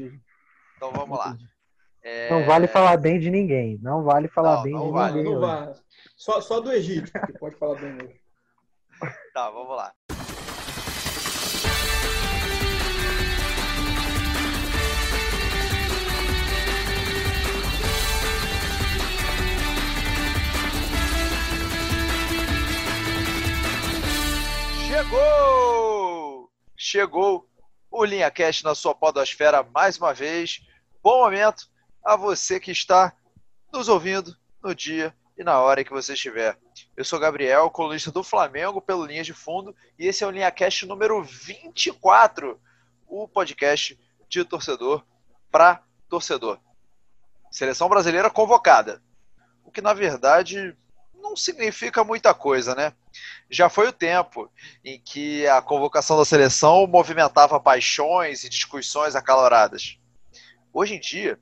entendi. Então vamos lá. É... Não vale falar bem de ninguém. Não vale falar não, bem não de vale, ninguém. Não vale. Só, só do Egito que pode falar bem mesmo. Tá, vamos lá. Chegou! Chegou o Linha Cast na sua podosfera mais uma vez. Bom momento a você que está nos ouvindo no dia e na hora que você estiver. Eu sou Gabriel, colunista do Flamengo pelo Linha de Fundo, e esse é o Linha Cast número 24, o podcast de torcedor para torcedor. Seleção brasileira convocada. O que na verdade não significa muita coisa, né? Já foi o tempo em que a convocação da seleção movimentava paixões e discussões acaloradas. Hoje em dia,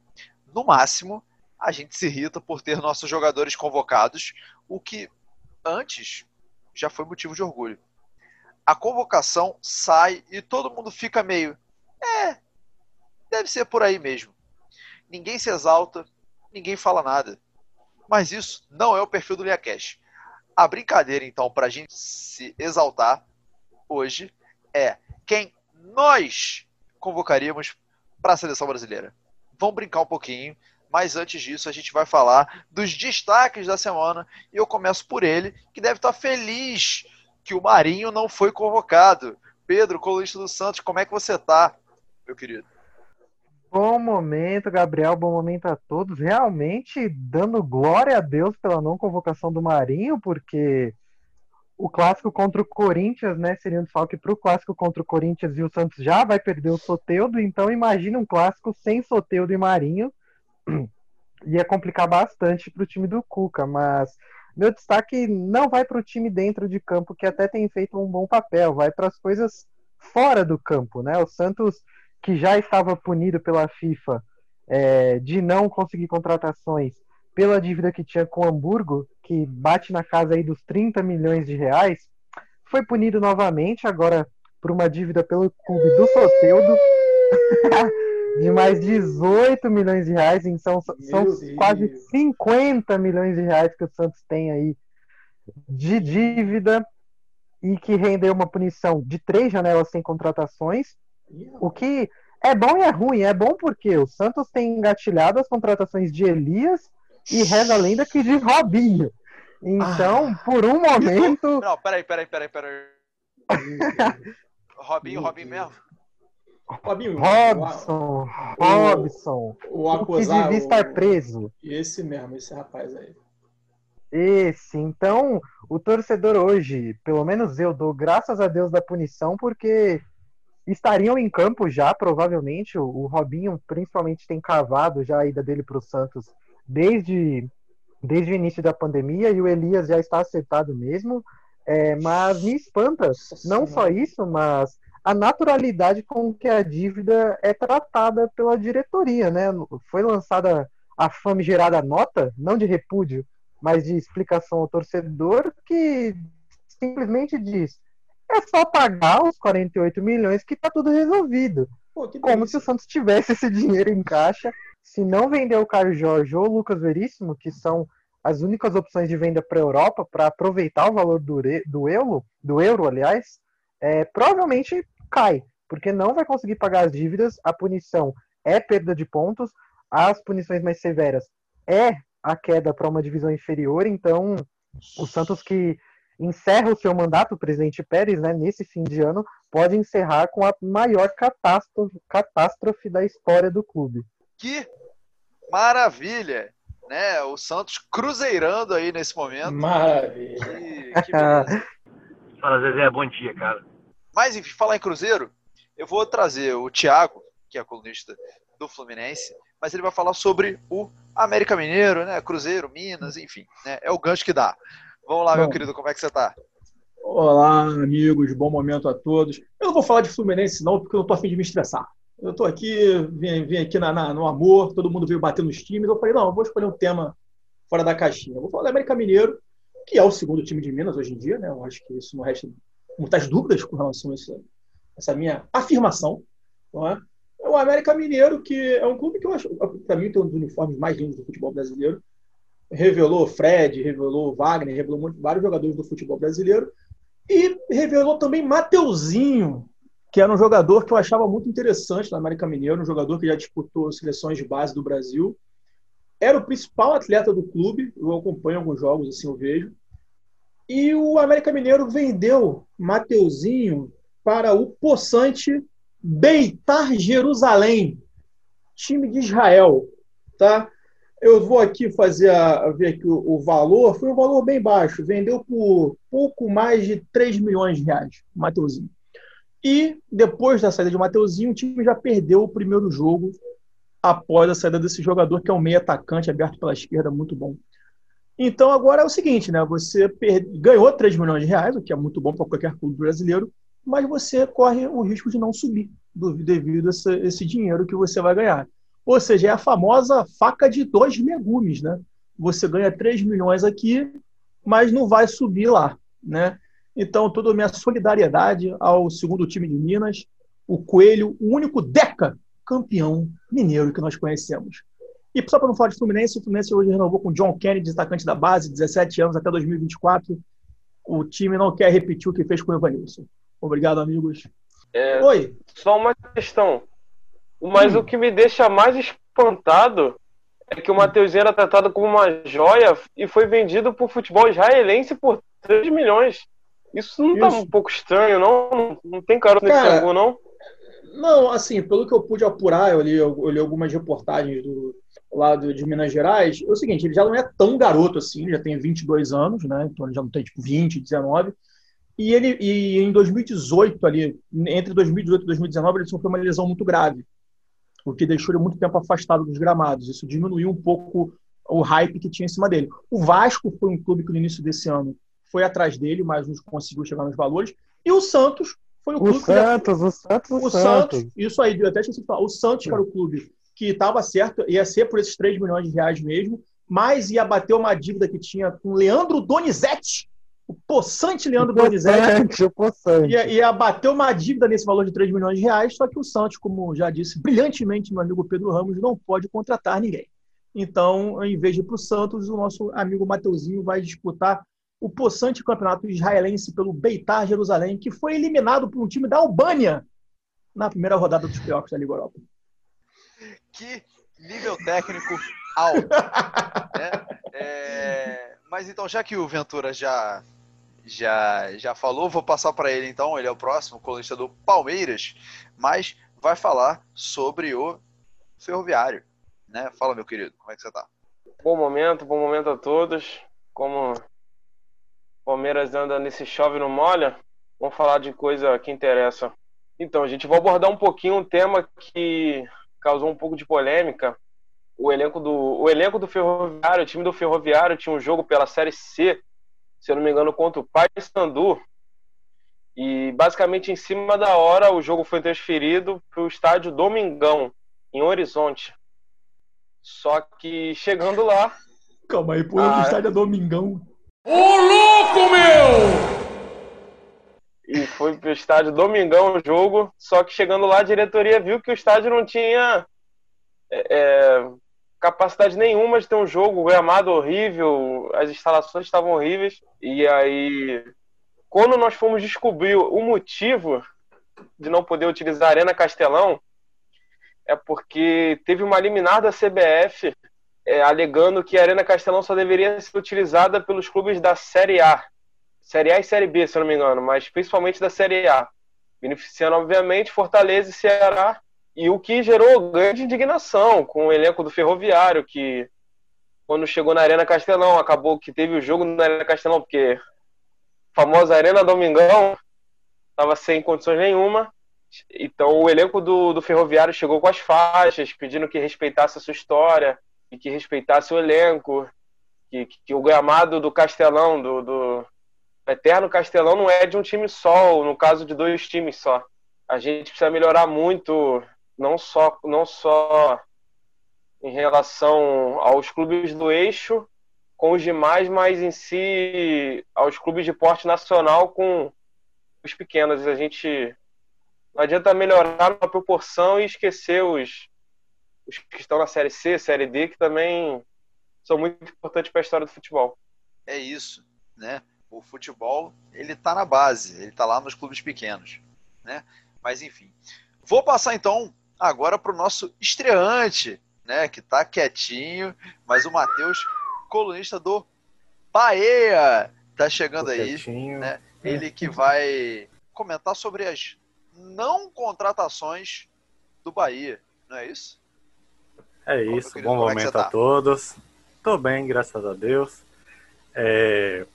no máximo, a gente se irrita por ter nossos jogadores convocados, o que antes já foi motivo de orgulho. A convocação sai e todo mundo fica meio. É, deve ser por aí mesmo. Ninguém se exalta, ninguém fala nada. Mas isso não é o perfil do Liacash. A brincadeira, então, para a gente se exaltar hoje é quem nós convocaríamos para a seleção brasileira. Vamos brincar um pouquinho, mas antes disso a gente vai falar dos destaques da semana e eu começo por ele, que deve estar feliz que o Marinho não foi convocado. Pedro, colunista do Santos, como é que você está, meu querido? Bom momento, Gabriel. Bom momento a todos. Realmente dando glória a Deus pela não convocação do Marinho, porque o clássico contra o Corinthians, né, seria um desfalque para o clássico contra o Corinthians e o Santos já vai perder o Soteudo, então imagina um clássico sem Soteudo e Marinho. Ia complicar bastante para o time do Cuca, mas meu destaque não vai para o time dentro de campo, que até tem feito um bom papel, vai para as coisas fora do campo, né? O Santos que já estava punido pela FIFA é, de não conseguir contratações pela dívida que tinha com o Hamburgo, que bate na casa aí dos 30 milhões de reais, foi punido novamente, agora por uma dívida pelo clube do Soteudo, de mais 18 milhões de reais, então são quase 50 milhões de reais que o Santos tem aí de dívida e que rendeu uma punição de três janelas sem contratações o que é bom e é ruim. É bom porque o Santos tem engatilhado as contratações de Elias e reza a lenda que de Robinho. Então, ah. por um momento. Não, peraí, peraí, peraí, peraí. Robinho, Robinho mesmo? Robinho, Robson, o, Robson. O, o acusado. Que devia estar preso. Esse mesmo, esse rapaz aí. Esse, então, o torcedor hoje, pelo menos eu dou graças a Deus da punição, porque estariam em campo já, provavelmente. O, o Robinho, principalmente, tem cavado já a ida dele para o Santos desde, desde o início da pandemia e o Elias já está acertado mesmo. É, mas me espanta, não só isso, mas a naturalidade com que a dívida é tratada pela diretoria, né? Foi lançada a famigerada nota, não de repúdio, mas de explicação ao torcedor, que simplesmente diz: é só pagar os 48 milhões que tá tudo resolvido. Pô, Como se o Santos tivesse esse dinheiro em caixa. Se não vender o Caio Jorge ou o Lucas Veríssimo, que são as únicas opções de venda para a Europa para aproveitar o valor do, do, euro, do euro, aliás, é, provavelmente cai, porque não vai conseguir pagar as dívidas. A punição é perda de pontos, as punições mais severas é a queda para uma divisão inferior. Então, o Santos que encerra o seu mandato, o presidente Pérez, né, nesse fim de ano, pode encerrar com a maior catástrofe, catástrofe da história do clube. Que maravilha! Né, o Santos cruzeirando aí nesse momento. Maravilha! Que, que Fala, Zezé, bom dia, cara. Mas, enfim, falar em Cruzeiro, eu vou trazer o Thiago, que é colunista do Fluminense, mas ele vai falar sobre o América Mineiro, né? Cruzeiro, Minas, enfim, né? É o gancho que dá. Vamos lá, Bom, meu querido, como é que você está? Olá, amigos, bom momento a todos. Eu não vou falar de Fluminense, não, porque eu não estou afim de me estressar. Eu estou aqui, vim, vim aqui na, na, no amor, todo mundo veio bater nos times. Eu falei, não, eu vou escolher um tema fora da caixinha. Eu vou falar do América Mineiro, que é o segundo time de Minas hoje em dia, né? Eu acho que isso não resta muitas dúvidas com relação a essa, essa minha afirmação. Não é? Eu América Mineiro, que é um clube que eu acho, para mim, tem um dos uniformes mais lindos do futebol brasileiro. Revelou Fred, revelou Wagner, revelou vários jogadores do futebol brasileiro. E revelou também Mateuzinho, que era um jogador que eu achava muito interessante na América Mineiro, um jogador que já disputou seleções de base do Brasil. Era o principal atleta do clube, eu acompanho alguns jogos, assim eu vejo. E o América Mineiro vendeu Mateuzinho para o possante Beitar Jerusalém, time de Israel, tá? Eu vou aqui fazer a, ver aqui o, o, valor, foi um valor bem baixo, vendeu por pouco mais de 3 milhões de reais, Mateuzinho. E depois da saída de Mateuzinho, o time já perdeu o primeiro jogo após a saída desse jogador, que é um meio atacante aberto pela esquerda, muito bom. Então agora é o seguinte, né? Você ganhou 3 milhões de reais, o que é muito bom para qualquer clube brasileiro, mas você corre o risco de não subir devido a esse dinheiro que você vai ganhar. Ou seja, é a famosa faca de dois legumes, né? Você ganha 3 milhões aqui, mas não vai subir lá, né? Então, toda a minha solidariedade ao segundo time de Minas, o Coelho, o único Deca campeão mineiro que nós conhecemos. E só para não falar de Fluminense, o Fluminense hoje renovou com John Kennedy, destacante da base, 17 anos até 2024. O time não quer repetir o que fez com o Evanilson. Obrigado, amigos. É, Oi. Só uma questão. Mas hum. o que me deixa mais espantado é que o Mateuzinho era tratado como uma joia e foi vendido para o futebol israelense por 3 milhões. Isso não está um pouco estranho, não? Não tem caroço nesse Cara, não? Não, assim, pelo que eu pude apurar, eu li, eu li algumas reportagens do lado de Minas Gerais, é o seguinte, ele já não é tão garoto assim, ele já tem 22 anos, né? Então ele já não tem tipo 20, 19. E ele e em 2018 ali, entre 2018 e 2019, ele sofreu uma lesão muito grave, o que deixou ele muito tempo afastado dos gramados. Isso diminuiu um pouco o hype que tinha em cima dele. O Vasco foi um clube que no início desse ano foi atrás dele, mas não conseguiu chegar nos valores. E o Santos foi o, o clube Santos, que... o Santos, o, o Santos. Santos. Isso aí, eu até esqueci de falar. O Santos, era o clube que estava certo, ia ser por esses 3 milhões de reais mesmo, mas ia bater uma dívida que tinha com Leandro Donizete, o possante Leandro o Donizete o possante. Ia, ia bater uma dívida nesse valor de 3 milhões de reais, só que o Santos, como já disse brilhantemente meu amigo Pedro Ramos, não pode contratar ninguém. Então, em vez de ir para o Santos, o nosso amigo Mateuzinho vai disputar o possante campeonato israelense pelo Beitar Jerusalém, que foi eliminado por um time da Albânia na primeira rodada dos playoffs da Liga Europa. Que nível técnico alto. né? é... Mas então, já que o Ventura já já, já falou, vou passar para ele então, ele é o próximo colunista do Palmeiras, mas vai falar sobre o Ferroviário, né? Fala, meu querido, como é que você tá? Bom momento, bom momento a todos. Como Palmeiras anda nesse chove no molha, vamos falar de coisa que interessa. Então, a gente vai abordar um pouquinho um tema que causou um pouco de polêmica. O elenco do, o elenco do Ferroviário, o time do Ferroviário tinha um jogo pela Série C se eu não me engano, contra o Paysandu. E basicamente em cima da hora o jogo foi transferido para o estádio Domingão, em Horizonte. Só que chegando lá. Calma aí, pô, a... o estádio é Domingão. Ô louco, meu! E foi pro estádio Domingão o jogo. Só que chegando lá, a diretoria viu que o estádio não tinha é, é capacidade nenhuma de ter um jogo, o gramado horrível, as instalações estavam horríveis. E aí, quando nós fomos descobrir o motivo de não poder utilizar a Arena Castelão, é porque teve uma liminar da CBF é, alegando que a Arena Castelão só deveria ser utilizada pelos clubes da Série A. Série A e Série B, se eu não me engano, mas principalmente da Série A. Beneficiando, obviamente, Fortaleza e Ceará e o que gerou grande indignação com o elenco do Ferroviário, que quando chegou na Arena Castelão, acabou que teve o jogo na Arena Castelão, porque a famosa Arena Domingão estava sem condições nenhuma. Então o elenco do, do Ferroviário chegou com as faixas, pedindo que respeitasse a sua história e que respeitasse o elenco, que, que o gramado do Castelão, do, do Eterno Castelão, não é de um time só, no caso de dois times só. A gente precisa melhorar muito não só, não só em relação aos clubes do eixo com os demais, mas em si aos clubes de porte nacional com os pequenos. A gente Não adianta melhorar uma proporção e esquecer os, os que estão na Série C, Série D, que também são muito importantes para a história do futebol. É isso, né? O futebol, ele tá na base, ele tá lá nos clubes pequenos, né? Mas enfim. Vou passar então agora para o nosso estreante, né? Que tá quietinho, mas o Matheus, colunista do Bahia, tá chegando aí, né? Ele que vai comentar sobre as não contratações do Bahia, não é isso? É isso, bom é momento é a tá? todos. Tô bem, graças a Deus. É,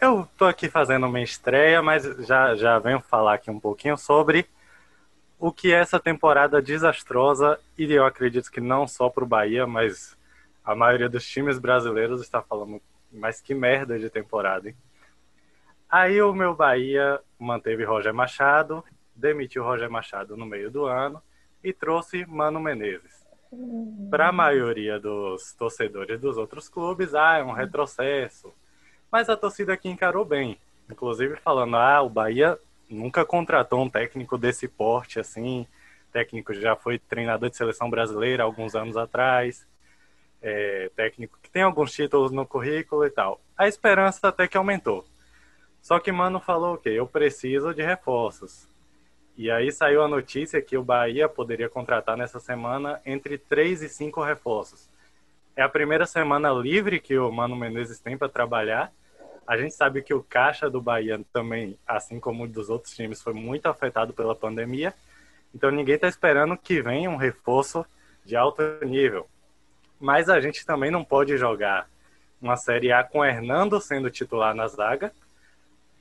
eu tô aqui fazendo uma estreia, mas já, já venho falar aqui um pouquinho sobre o que essa temporada desastrosa, e eu acredito que não só para o Bahia, mas a maioria dos times brasileiros está falando, mas que merda de temporada, hein? Aí o meu Bahia manteve Roger Machado, demitiu Roger Machado no meio do ano e trouxe Mano Menezes. Para a maioria dos torcedores dos outros clubes, ah, é um retrocesso. Mas a torcida aqui encarou bem. Inclusive falando, ah, o Bahia nunca contratou um técnico desse porte assim. Técnico já foi treinador de seleção brasileira alguns anos atrás. É, técnico que tem alguns títulos no currículo e tal. A esperança até que aumentou. Só que Mano falou o quê? Eu preciso de reforços. E aí saiu a notícia que o Bahia poderia contratar nessa semana entre três e cinco reforços. É a primeira semana livre que o Mano Menezes tem para trabalhar a gente sabe que o caixa do Bahia também, assim como dos outros times, foi muito afetado pela pandemia. Então ninguém está esperando que venha um reforço de alto nível. Mas a gente também não pode jogar uma Série A com Hernando sendo titular na zaga.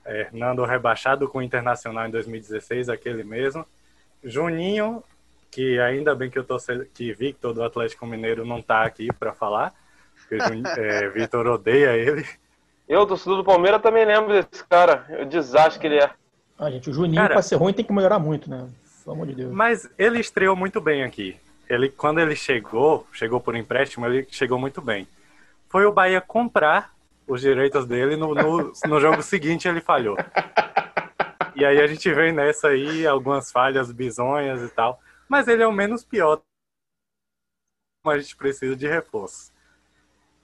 Hernando rebaixado com o Internacional em 2016, aquele mesmo. Juninho, que ainda bem que eu tô que Victor do Atlético Mineiro não está aqui para falar, porque é, Victor odeia ele. Eu, torcedor do Palmeiras, também lembro desse cara. O desastre que ele é. Ah, gente, o Juninho, cara, pra ser ruim, tem que melhorar muito, né? Pelo amor de Deus. Mas ele estreou muito bem aqui. Ele, quando ele chegou, chegou por empréstimo, ele chegou muito bem. Foi o Bahia comprar os direitos dele, no, no, no jogo seguinte ele falhou. E aí a gente vem nessa aí, algumas falhas bizonhas e tal. Mas ele é o menos pior. Mas a gente precisa de reforço.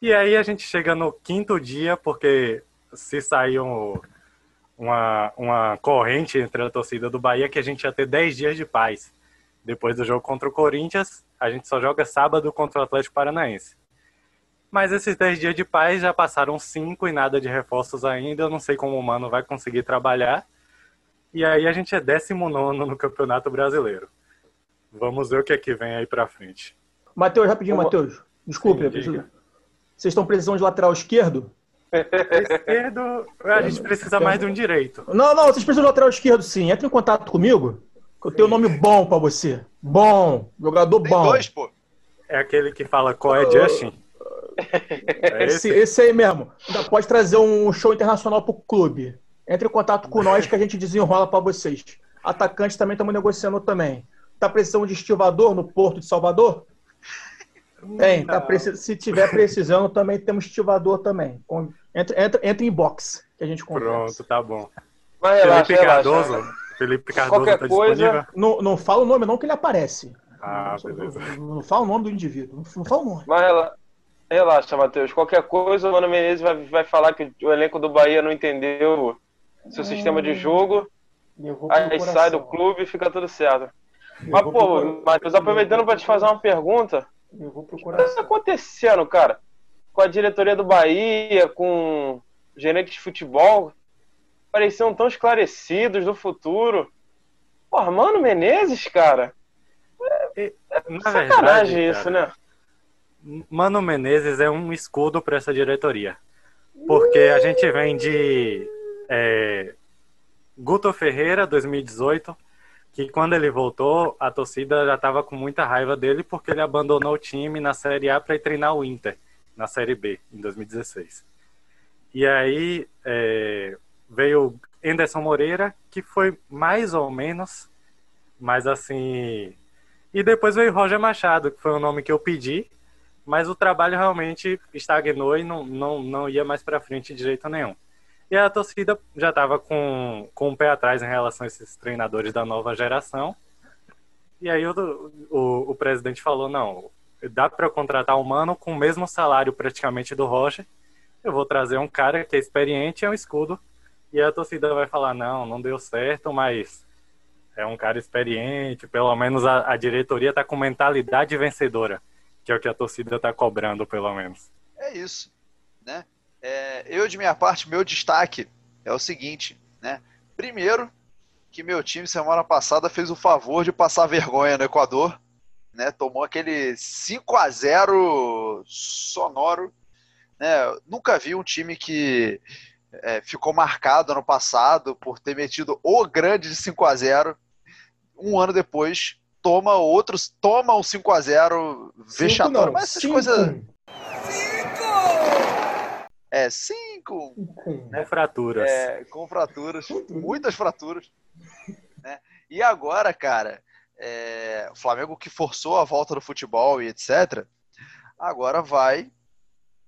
E aí a gente chega no quinto dia, porque se sair um, uma, uma corrente entre a torcida do Bahia que a gente ia ter 10 dias de paz. Depois do jogo contra o Corinthians, a gente só joga sábado contra o Atlético Paranaense. Mas esses 10 dias de paz já passaram 5 e nada de reforços ainda. Eu não sei como o Mano vai conseguir trabalhar. E aí a gente é 19 no Campeonato Brasileiro. Vamos ver o que é que vem aí pra frente. Matheus, rapidinho, Matheus. Desculpe, Sim, preciso, vocês estão precisando de lateral esquerdo? Esquerdo, a gente precisa mais de um direito. Não, não, vocês precisam de lateral esquerdo sim. Entre em contato comigo, que eu tenho um nome bom pra você. Bom, jogador Tem bom. dois, pô. É aquele que fala qual é Justin? É esse? esse aí mesmo. Ainda pode trazer um show internacional pro clube. Entre em contato com nós que a gente desenrola para vocês. Atacante também estamos negociando também. Tá precisando de estivador no Porto de Salvador? Tem, tá precis... se tiver precisando, também temos estivador também. Entra, entra, entra em box que a gente conversa. Pronto, tá bom. Mas relaxa, Felipe Cardoso, relaxa. Felipe Cardoso Qualquer tá coisa, não, não fala o nome não que ele aparece. Ah, beleza. Não, não fala o nome do indivíduo, não, fala o nome. Mas relaxa, Matheus. Qualquer coisa, o Mano Menezes vai, vai falar que o elenco do Bahia não entendeu seu hum, sistema de jogo. Aí sai do clube e fica tudo certo. Mas, pô, Matheus, aproveitando para te fazer uma pergunta. Eu vou procurar. O que tá acontecendo, cara? Com a diretoria do Bahia, com o gerente de futebol, pareciam tão esclarecidos do futuro. Pô, Mano Menezes, cara. É, é sacanagem verdade, isso, cara, né? Mano Menezes é um escudo para essa diretoria. Porque a gente vem de é, Guto Ferreira, 2018, que quando ele voltou, a torcida já estava com muita raiva dele porque ele abandonou o time na Série A para ir treinar o Inter na Série B em 2016. E aí é, veio Anderson Moreira, que foi mais ou menos, mas assim. E depois veio Roger Machado, que foi o nome que eu pedi, mas o trabalho realmente estagnou e não, não, não ia mais para frente de jeito nenhum. E a torcida já estava com, com um pé atrás em relação a esses treinadores da nova geração. E aí o, o, o presidente falou, não, dá para contratar um mano com o mesmo salário praticamente do Roger. Eu vou trazer um cara que é experiente, é um escudo. E a torcida vai falar, não, não deu certo, mas é um cara experiente, pelo menos a, a diretoria está com mentalidade vencedora, que é o que a torcida está cobrando, pelo menos. É isso, né? É, eu, de minha parte, meu destaque é o seguinte, né? Primeiro, que meu time semana passada fez o favor de passar vergonha no Equador, né? Tomou aquele 5 a 0 sonoro, né? Nunca vi um time que é, ficou marcado ano passado por ter metido o grande de 5 a 0 um ano depois toma outros, toma um 5 a 0 vexatório, mas essas coisas é, cinco. Com fraturas. É, com fraturas. muitas fraturas. Né? E agora, cara, é, o Flamengo que forçou a volta do futebol e etc., agora vai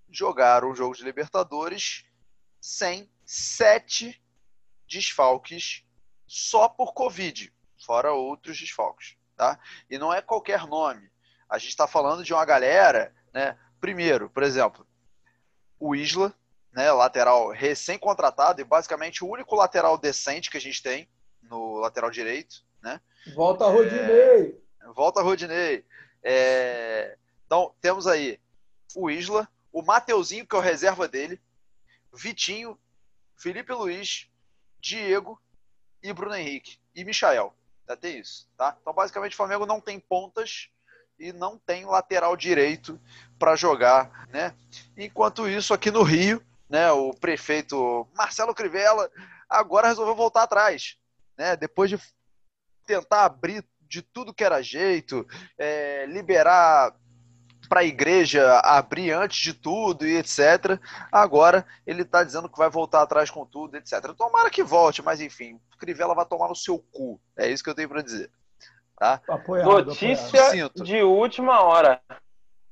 jogar um jogo de Libertadores sem sete desfalques só por Covid, fora outros desfalques. Tá? E não é qualquer nome. A gente está falando de uma galera, né? Primeiro, por exemplo, o Isla, né, lateral recém-contratado e basicamente o único lateral decente que a gente tem no lateral direito. Né? Volta a Rodinei! É, volta a Rodinei. É, então, temos aí o Isla, o Mateuzinho, que é o reserva dele, Vitinho, Felipe Luiz, Diego e Bruno Henrique. E Michael. Até isso. Tá? Então, basicamente, o Flamengo não tem pontas e não tem lateral direito para jogar, né? Enquanto isso, aqui no Rio, né, o prefeito Marcelo Crivella agora resolveu voltar atrás, né? Depois de tentar abrir de tudo que era jeito, é, liberar para a igreja abrir antes de tudo e etc. Agora ele está dizendo que vai voltar atrás com tudo, etc. Tomara que volte, mas enfim, Crivella vai tomar no seu cu. É isso que eu tenho para dizer. Tá? Apoiado, Notícia apoiado. de última hora.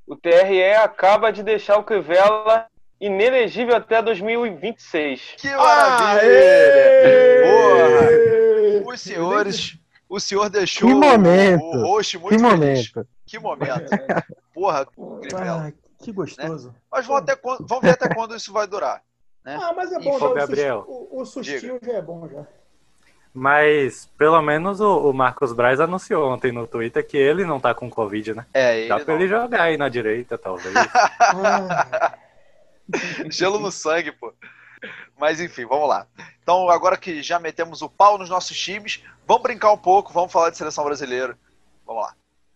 O TRE acaba de deixar o Crivella inelegível até 2026. Que maravilha! Porra! Os senhores, o senhor deixou que momento. o host muito que feliz. momento. Que momento. Porra, Crivella. Ah, que gostoso. Né? Mas vamos, até quando, vamos ver até quando isso vai durar. Né? Ah, mas é bom, já, Gabriel. O, o sustinho Diga. já é bom já. Mas pelo menos o, o, Marcos Braz anunciou ontem no Twitter que ele não tá com Covid, né? É, ele Dá pra não. ele jogar aí na direita, talvez. Gelo no sangue, pô. Mas enfim, vamos lá. Então, agora que já metemos o pau nos nossos times, vamos brincar um pouco, vamos falar de seleção brasileira. Vamos lá.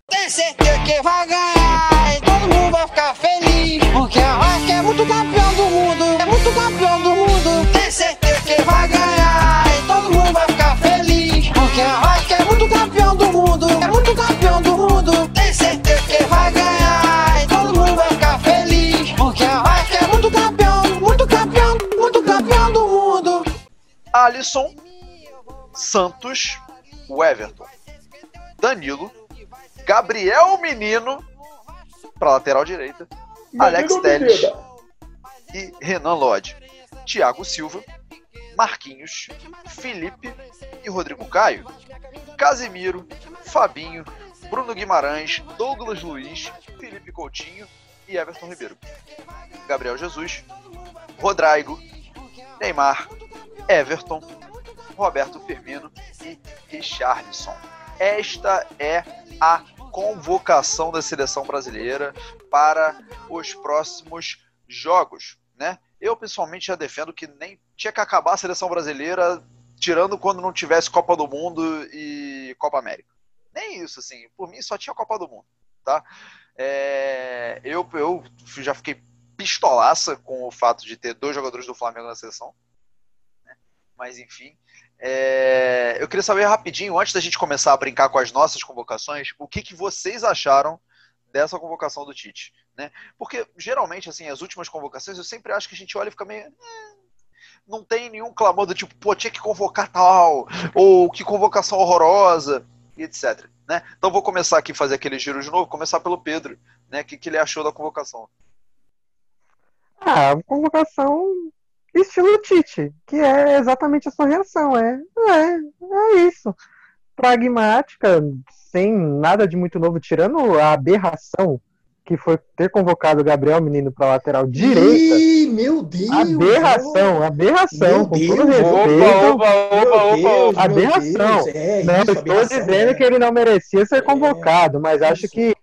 Tem certeza que vai ganhar e todo mundo vai ficar feliz. Porque a Vasco é muito campeão do mundo, é muito campeão do Alisson, Santos, o Everton, Danilo, Gabriel Menino para lateral direita, Menino Alex Telles e Renan Lodge, Thiago Silva, Marquinhos, Felipe e Rodrigo Caio, Casemiro, Fabinho, Bruno Guimarães, Douglas Luiz, Felipe Coutinho e Everton Ribeiro, Gabriel Jesus, Rodrigo, Neymar, Everton, Roberto Firmino e Richardson. Esta é a convocação da seleção brasileira para os próximos jogos, né? Eu pessoalmente já defendo que nem tinha que acabar a seleção brasileira tirando quando não tivesse Copa do Mundo e Copa América. Nem isso, assim. Por mim só tinha Copa do Mundo, tá? É, eu, eu já fiquei pistolaça com o fato de ter dois jogadores do Flamengo na seleção. Né? Mas enfim, é, eu queria saber rapidinho, antes da gente começar a brincar com as nossas convocações, o que, que vocês acharam dessa convocação do Tite, né? Porque geralmente, assim, as últimas convocações, eu sempre acho que a gente olha e fica meio. Eh, não tem nenhum clamor do tipo, pô, tinha que convocar tal, ou que convocação horrorosa, e etc. Né? Então vou começar aqui fazer aquele giro de novo, começar pelo Pedro, né? O que, que ele achou da convocação? Ah, convocação estilo Tite, que é exatamente a sua reação. É, é, é isso. Pragmática, sem nada de muito novo, tirando a aberração que foi ter convocado o Gabriel Menino para lateral direita. Ih, meu Deus! Aberração, aberração, Meu com Deus, todo respeito. Opa, opa, opa, Deus, opa. Aberração. Deus, é não isso, estou aberração, dizendo é. que ele não merecia ser convocado, mas acho isso. que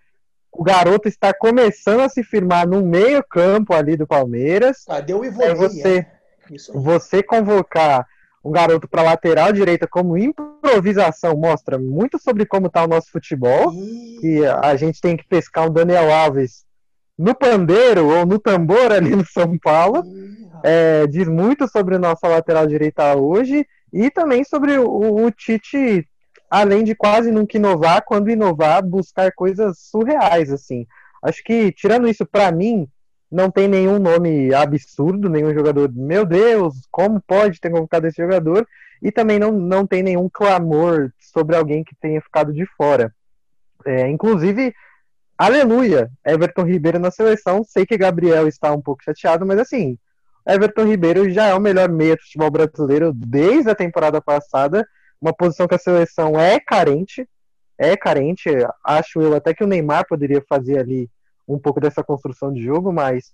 o garoto está começando a se firmar no meio campo ali do Palmeiras. Cadê o você, é? Aí. você convocar um garoto para lateral direita como improvisação mostra muito sobre como está o nosso futebol. Ih, Que a gente tem que pescar um Daniel Alves no pandeiro ou no tambor ali no São Paulo. É, diz muito sobre nossa lateral direita hoje e também sobre o, o Tite, além de quase nunca inovar, quando inovar, buscar coisas surreais, assim. Acho que, tirando isso, para mim, não tem nenhum nome absurdo, nenhum jogador, meu Deus, como pode ter convocado esse jogador? E também não, não tem nenhum clamor sobre alguém que tenha ficado de fora. É, inclusive, aleluia, Everton Ribeiro na seleção. Sei que Gabriel está um pouco chateado, mas assim, Everton Ribeiro já é o melhor meia do futebol brasileiro desde a temporada passada. Uma posição que a seleção é carente. É carente. Acho eu até que o Neymar poderia fazer ali um pouco dessa construção de jogo, mas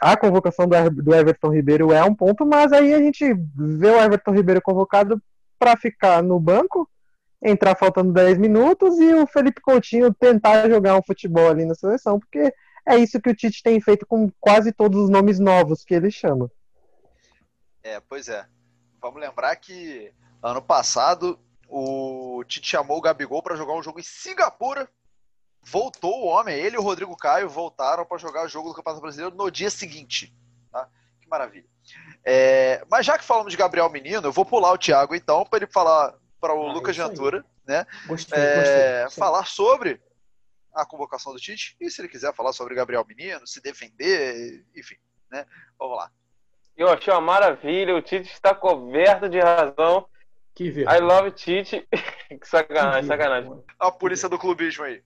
a convocação do Everton Ribeiro é um ponto, mas aí a gente vê o Everton Ribeiro convocado para ficar no banco, entrar faltando 10 minutos e o Felipe Coutinho tentar jogar um futebol ali na seleção, porque é isso que o Tite tem feito com quase todos os nomes novos que ele chama. É, pois é. Vamos lembrar que ano passado o Tite chamou o Gabigol para jogar um jogo em Singapura. Voltou o homem, ele e o Rodrigo Caio voltaram para jogar o jogo do Campeonato Brasileiro no dia seguinte. Tá? Que maravilha. É, mas já que falamos de Gabriel Menino, eu vou pular o Thiago então para ele falar para o Ah, Lucas. Ventura, né? Gostei, é, gostei. falar sobre a convocação do Tite e se ele quiser falar sobre Gabriel Menino, se defender, enfim, né? Vamos lá. Eu achei uma maravilha, o Tite está coberto de razão. Que I vergonha. love Tite. que Que sacanagem, sacanagem. vergonha. A polícia do clubismo aí.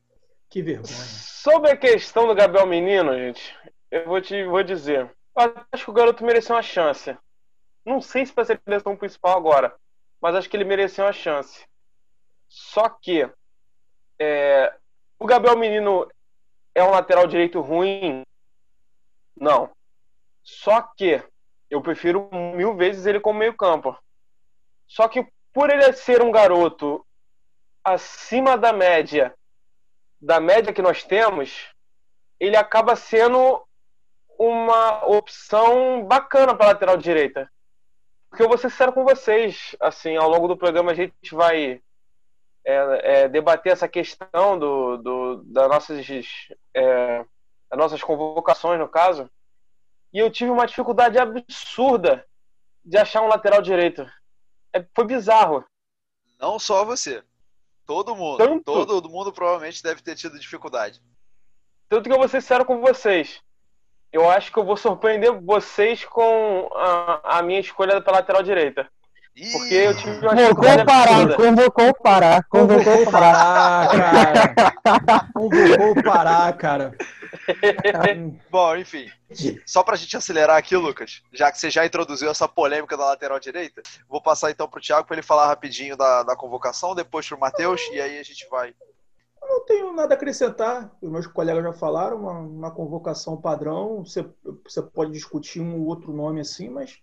Que vergonha. Sobre a questão do Gabriel Menino, gente, eu vou te vou dizer. Eu acho que o garoto mereceu uma chance. Não sei se vai ser a seleção principal agora, mas acho que ele mereceu uma chance. Só que é, o Gabriel Menino é um lateral direito ruim? Não. Só que eu prefiro mil vezes ele como meio campo. Só que por ele ser um garoto acima da média da média que nós temos, ele acaba sendo uma opção bacana para lateral direita. Porque eu vou ser sincero com vocês, assim, ao longo do programa a gente vai é, é, debater essa questão do, do, das, nossas, é, das nossas convocações, no caso, e eu tive uma dificuldade absurda de achar um lateral direito. É, foi bizarro. Não só você. Todo mundo. Tanto? Todo mundo provavelmente deve ter tido dificuldade. Tanto que eu vou ser sincero com vocês. Eu acho que eu vou surpreender vocês com a, a minha escolha pela lateral direita. Porque eu tive uma Convocou parar, absurda. convocou parar, convocou Convocou parar. parar, cara. Convocou parar, cara. Bom, enfim. Só pra gente acelerar aqui, Lucas, já que você já introduziu essa polêmica da lateral direita, vou passar então pro Thiago para ele falar rapidinho da, da convocação, depois pro Matheus, e aí a gente vai. Eu não tenho nada a acrescentar. Os meus colegas já falaram, uma, uma convocação padrão. Você, você pode discutir um ou outro nome assim, mas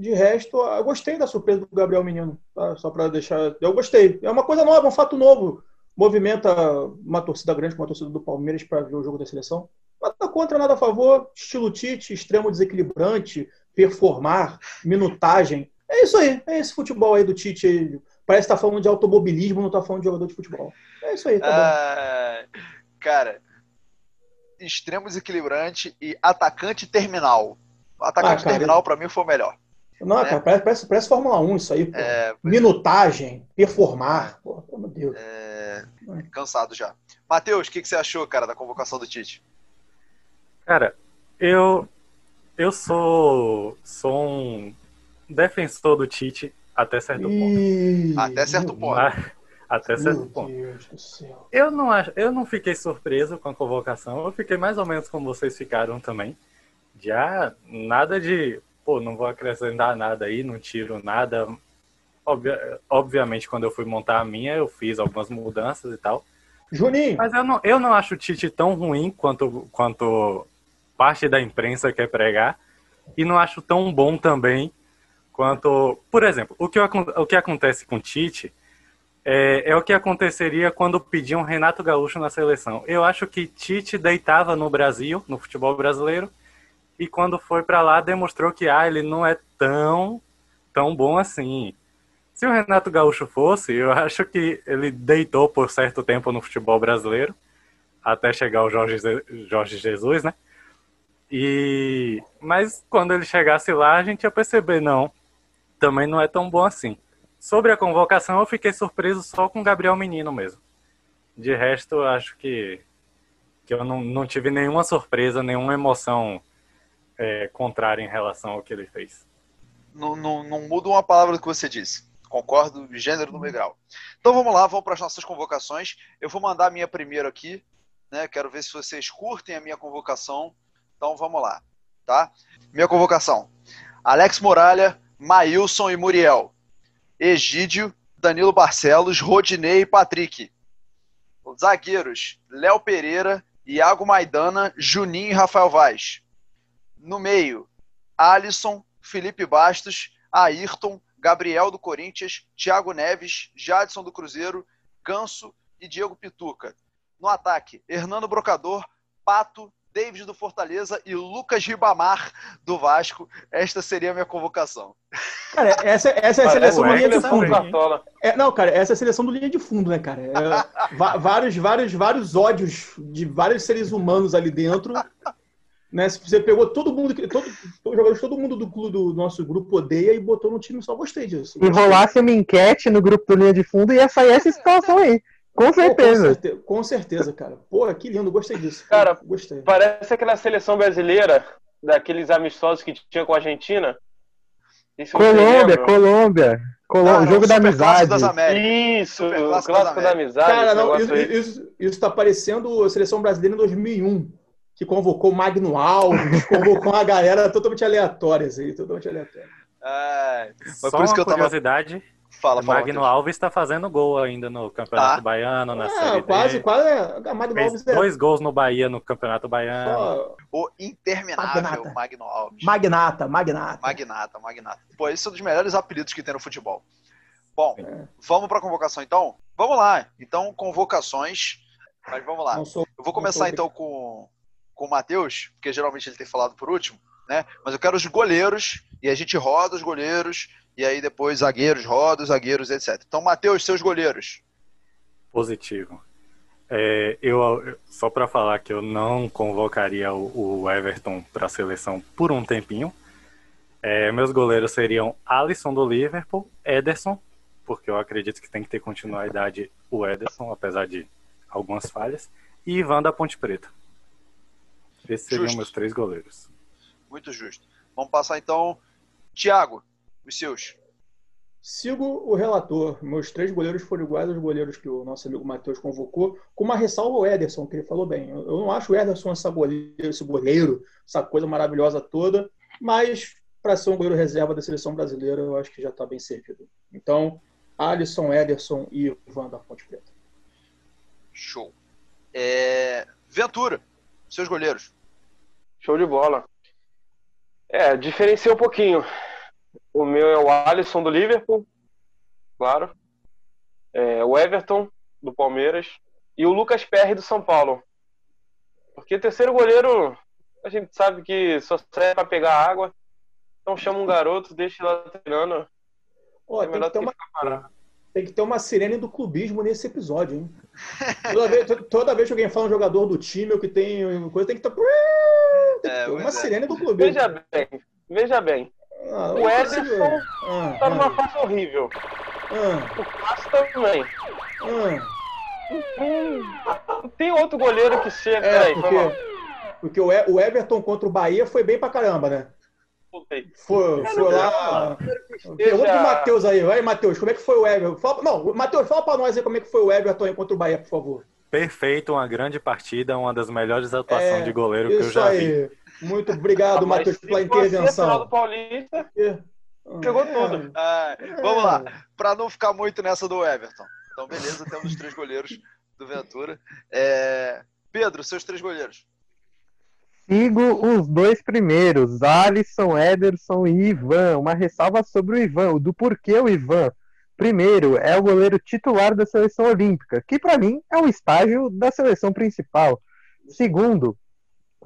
de resto, eu gostei da surpresa do Gabriel Menino. tá? Só para deixar. Eu gostei. É uma coisa nova, um fato novo. Movimenta uma torcida grande, como a torcida do Palmeiras, para ver o jogo da seleção. Nada contra, nada a favor. Estilo Tite, extremo desequilibrante, performar, minutagem. É isso aí. É esse futebol aí do Tite. aí. Parece que tá falando de automobilismo, não tá falando de jogador de futebol. É isso aí, tá bom. Ah, cara, extremo desequilibrante e atacante terminal. O atacante Ah, cara, terminal pra mim foi o melhor. Não, né? cara, parece, parece, parece Fórmula 1 isso aí, pô. É, Minutagem, performar. Pô, pelo amor de Deus. é, cansado já. Matheus, o que, que você achou, cara, da convocação do Tite? Cara, eu eu sou sou um defensor do Tite até certo ponto. Ih, Até certo meu- ponto. Mas- até certo Meu ponto. Deus do céu. Eu não acho, eu não fiquei surpreso com a convocação. Eu fiquei mais ou menos como vocês ficaram também. Já nada de pô, não vou acrescentar nada aí, não tiro nada. Obvia, obviamente, quando eu fui montar a minha, eu fiz algumas mudanças e tal. Juninho! Mas eu não, eu não acho o Tite tão ruim quanto, quanto parte da imprensa quer pregar. E não acho tão bom também quanto. Por exemplo, o que, o que acontece com o Tite é, é, o que aconteceria quando pediam Renato Gaúcho na seleção. Eu acho que Tite deitava no Brasil, no futebol brasileiro, e quando foi para lá demonstrou que ah, ele não é tão tão bom assim. Se o Renato Gaúcho fosse, eu acho que ele deitou por certo tempo no futebol brasileiro, até chegar o Jorge, Jorge Jesus, né? E mas quando ele chegasse lá, a gente ia perceber não, também não é tão bom assim. Sobre a convocação, eu fiquei surpreso só com o Gabriel Menino mesmo. De resto, acho que que eu não, não tive nenhuma surpresa, nenhuma emoção é, contrária em relação ao que ele fez. Não, não, não muda uma palavra do que você disse. Concordo, gênero no grau. Então vamos lá, vamos para as nossas convocações. Eu vou mandar a minha primeiro aqui. Né? Quero ver se vocês curtem a minha convocação. Então vamos lá. Tá? Minha convocação. Alex Muralha, Maílson e Muriel. Egídio, Danilo Barcelos, Rodinei e Patrick. Zagueiros, Léo Pereira, Iago Maidana, Juninho e Rafael Vaz. No meio, Alisson, Felipe Bastos, Ayrton, Gabriel do Corinthians, Thiago Neves, Jadson do Cruzeiro, Ganso e Diego Pituca. No ataque, Hernando Brocador, Pato, David do Fortaleza e Lucas Ribamar do Vasco. Esta seria a minha convocação. Cara, essa, essa é a seleção do linha de fundo. É, não, cara, essa é a seleção do linha de fundo, né, cara? É, vários, vários, vários ódios de vários seres humanos ali dentro né? Você pegou todo mundo, todo, jogadores, todo mundo do, do nosso grupo odeia e botou no time, só gostei disso. E rolasse uma enquete no grupo do Linha de Fundo, ia sair essa situação aí. Com certeza. Pô, com, certeza com certeza, cara. Pô, que lindo, gostei disso. Cara, gostei. Parece aquela seleção brasileira, daqueles amistosos que tinha com a Argentina. Colômbia, Colômbia. Colômbia, ah, jogo da amizade. Isso, o clássico da, amizade. Cara, não, isso, isso, isso tá parecendo a seleção brasileira em 2001 que convocou Magno Alves, convocou uma galera totalmente aleatória, assim, totalmente aleatória. É, Só por isso que eu tava... curiosidade, Fala, fala, Magno Alves está fazendo gol ainda no Campeonato tá. Baiano, na é, Série quase, D. quase. É, Magno Fez Alves é... dois gols no Bahia no Campeonato Baiano. Só... O interminável magnata. Magno Alves. Magnata, magnata. Magnata, magnata. Pô, esse é um dos melhores apelidos que tem no futebol. Bom, é. vamos para a convocação então? Vamos lá. Então, convocações. Mas vamos lá. Sou, eu vou começar então com com o Matheus, porque geralmente ele tem falado por último, né? Mas eu quero os goleiros, e a gente roda os goleiros, e aí depois zagueiros, roda os zagueiros, etc. Então, Matheus, seus goleiros. Positivo. É, eu só para falar que eu não convocaria o, o Everton para a seleção por um tempinho. É, meus goleiros seriam Alisson do Liverpool, Ederson, porque eu acredito que tem que ter continuidade o Ederson, apesar de algumas falhas, e Ivan da Ponte Preta. Esses seriam justo. meus três goleiros. Muito justo. Vamos passar então. Thiago, os seus. Sigo o relator. Meus três goleiros foram iguais aos goleiros que o nosso amigo Matheus convocou, com uma ressalva ao Ederson, que ele falou bem. Eu não acho o Ederson essa goleiro, esse goleiro, essa coisa maravilhosa toda, mas para ser um goleiro reserva da seleção brasileira, eu acho que já está bem servido. Então, Alisson, Ederson e Ivan da Ponte Preta. Show. É... Ventura, seus goleiros. Show de bola. É, diferencia um pouquinho. O meu é o Alisson do Liverpool, claro. É, o Everton do Palmeiras e o Lucas Perry do São Paulo. Porque terceiro goleiro, a gente sabe que só serve para pegar água. Então chama um garoto, deixa ele lá treinando. Oh, é tem, que ter uma, tem que ter uma sirene do clubismo nesse episódio, hein? Toda vez, toda vez que alguém fala um jogador do time ou que tem coisa, tem que estar. É, uma é. sirene do clubismo. Veja bem, veja bem. Ah, o Ederson ah, tá numa ah. fase horrível. Ah, o Cássio também. Ah, tem outro goleiro que chega. É, Peraí, porque, porque o Everton contra o Bahia foi bem pra caramba, né? Foi, foi lá. Pergunta pro Matheus aí. Vai, Matheus, como é que foi o Everton? Fala, não, Matheus, fala pra nós aí como é que foi o Everton contra o Bahia, por favor. Perfeito, uma grande partida, uma das melhores atuações É, de goleiro que eu já vi. aí. Muito obrigado, Ah, Matheus, pela intervenção. do Paulista, É. Chegou É. tudo. Ah, vamos lá, para não ficar muito nessa do Everton. Então, beleza, temos os três goleiros do Ventura. É, Pedro, seus três goleiros. Sigo os dois primeiros, Alisson, Ederson e Ivan. Uma ressalva sobre o Ivan, o do porquê o Ivan. Primeiro, é o goleiro titular da seleção olímpica, que para mim é um estágio da seleção principal. Segundo,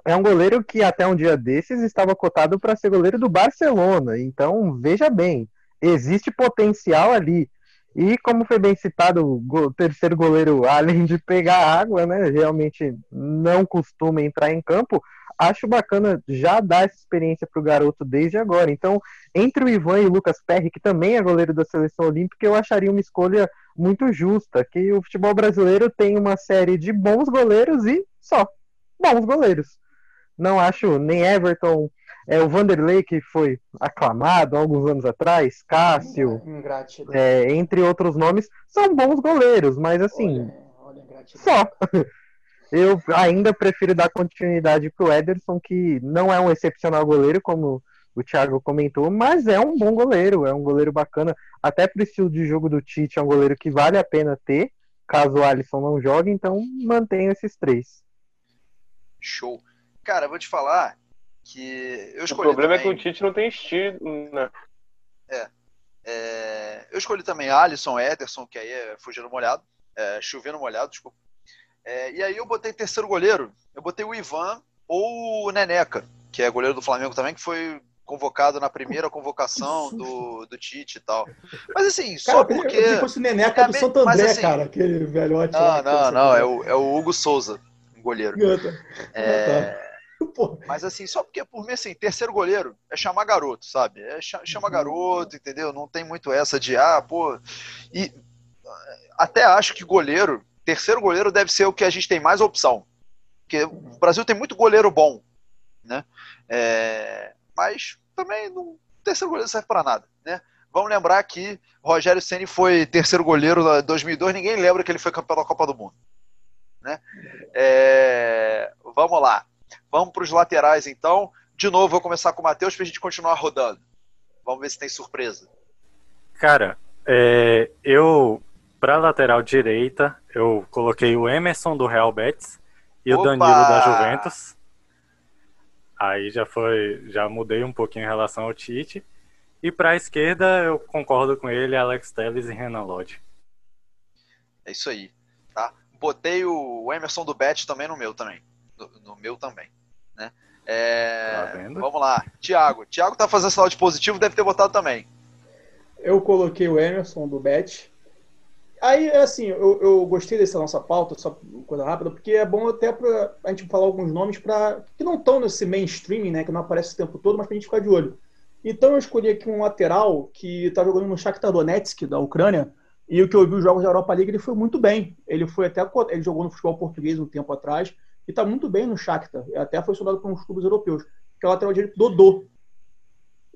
é um goleiro que até um dia desses estava cotado para ser goleiro do Barcelona. Então, veja bem, existe potencial ali. E como foi bem citado, o terceiro goleiro, além de pegar água, né, realmente não costuma entrar em campo, acho bacana já dar essa experiência para o garoto desde agora. Então, entre o Ivan e o Lucas Perry, que também é goleiro da seleção olímpica, eu acharia uma escolha muito justa, que o futebol brasileiro tem uma série de bons goleiros e só bons goleiros. Não acho nem Everton, é o Vanderlei que foi aclamado há alguns anos atrás, Cássio, é, entre outros nomes, são bons goleiros, mas assim, Olha, olha só. Eu ainda prefiro dar continuidade pro Ederson, que não é um excepcional goleiro, como o Thiago comentou, mas é um bom goleiro, é um goleiro bacana. Até pro estilo de jogo do Tite, é um goleiro que vale a pena ter, caso o Alisson não jogue, então mantenho esses três. Show. Cara, eu vou te falar que eu o escolhi problema é que também, o Tite não tem estilo, né? é, eu escolhi também Alisson, Ederson, que aí é fugindo molhado, é, chovendo molhado, desculpa. É, e aí eu botei terceiro goleiro, eu botei o Ivan ou o Neneca, que é goleiro do Flamengo também, que foi convocado na primeira convocação do, do Tite e tal. Mas assim, Cara, só eu porque... eu que fosse o Neneca É do Santo André, assim- cara, aquele velhote. Não, lá não, não, é o, é o Hugo Souza, goleiro. É, Mas assim, só porque por mim, assim, terceiro goleiro é chamar garoto, sabe? É cha- chama garoto, entendeu? Não tem muito essa de, ah, pô. E até acho que goleiro, terceiro goleiro deve ser o que a gente tem mais opção. Porque o Brasil tem muito goleiro bom, né? É, mas também não, terceiro goleiro serve para nada, né? Vamos lembrar que Rogério Ceni foi terceiro goleiro em 2002, ninguém lembra que ele foi campeão da Copa do Mundo, né? É, vamos lá. Vamos para os laterais, então. De novo, vou começar com o Matheus para a gente continuar rodando. Vamos ver se tem surpresa. Cara, é, eu, pra lateral direita, eu coloquei o Emerson do Real Betis e o Opa! Danilo da Juventus. Aí já foi, já mudei um pouquinho em relação ao Tite. E pra esquerda, eu concordo com ele, Alex Telles e Renan Lodge. É isso aí. Tá? Botei o Emerson do Bet também no meu também. No, no meu também. Né? É, Tá vamos lá. Tiago. Tiago tá fazendo sinal de positivo, deve ter botado também. Eu coloquei o Emerson do Bet. Aí, assim, eu, eu gostei dessa nossa pauta, só coisa rápida, porque é bom até pra a gente falar alguns nomes pra, que não estão nesse mainstream, né? Que não aparece o tempo todo, mas pra gente ficar de olho. Então eu escolhi aqui um lateral que tá jogando no Shakhtar Donetsk, da Ucrânia, e o que eu vi os jogos da Europa League, ele foi muito bem. Ele foi até ele jogou no futebol português um tempo atrás e tá muito bem no Shakhtar. Até foi sondado por uns clubes europeus. Que é o lateral direito Dodô.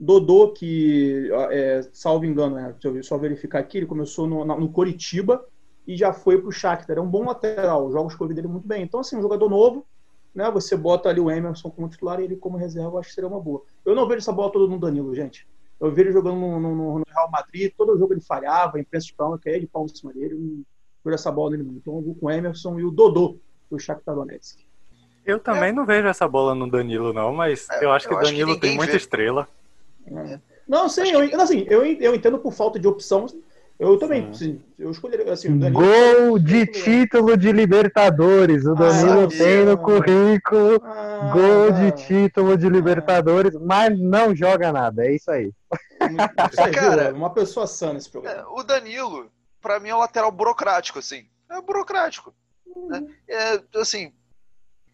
Dodô, que, é, salvo engano, né, deixa eu só verificar aqui, ele começou no, no Coritiba e já foi para o Shakhtar. É um bom lateral, os jogos que vi dele muito bem. Então, assim, um jogador novo, né, você bota ali o Emerson como titular e ele como reserva, eu acho que seria uma boa. Eu não vejo essa bola toda no Danilo, gente. Eu vejo ele jogando no, no- no Real Madrid, todo jogo ele falhava, a imprensa de palma, caía de pau em cima dele, eu não vejo essa bola nele. Então eu vou com o Emerson e o Dodô, do Shakhtar Donetsk. Eu também não vejo essa bola no Danilo, não, mas É, eu acho que o que Danilo ninguém tem muita vê. estrela. É. Não, sim, eu, assim, eu, eu entendo por falta de opção. Eu também, sim, eu escolheria assim, o Danilo. Gol de título de Libertadores. O Danilo sabia. tem no currículo Ah, gol de título de Libertadores, mas não joga nada. É isso aí. Você Cara, viu, uma pessoa sã nesse É, programa. o Danilo, pra mim, é um lateral burocrático, assim. É burocrático. Né? É, assim,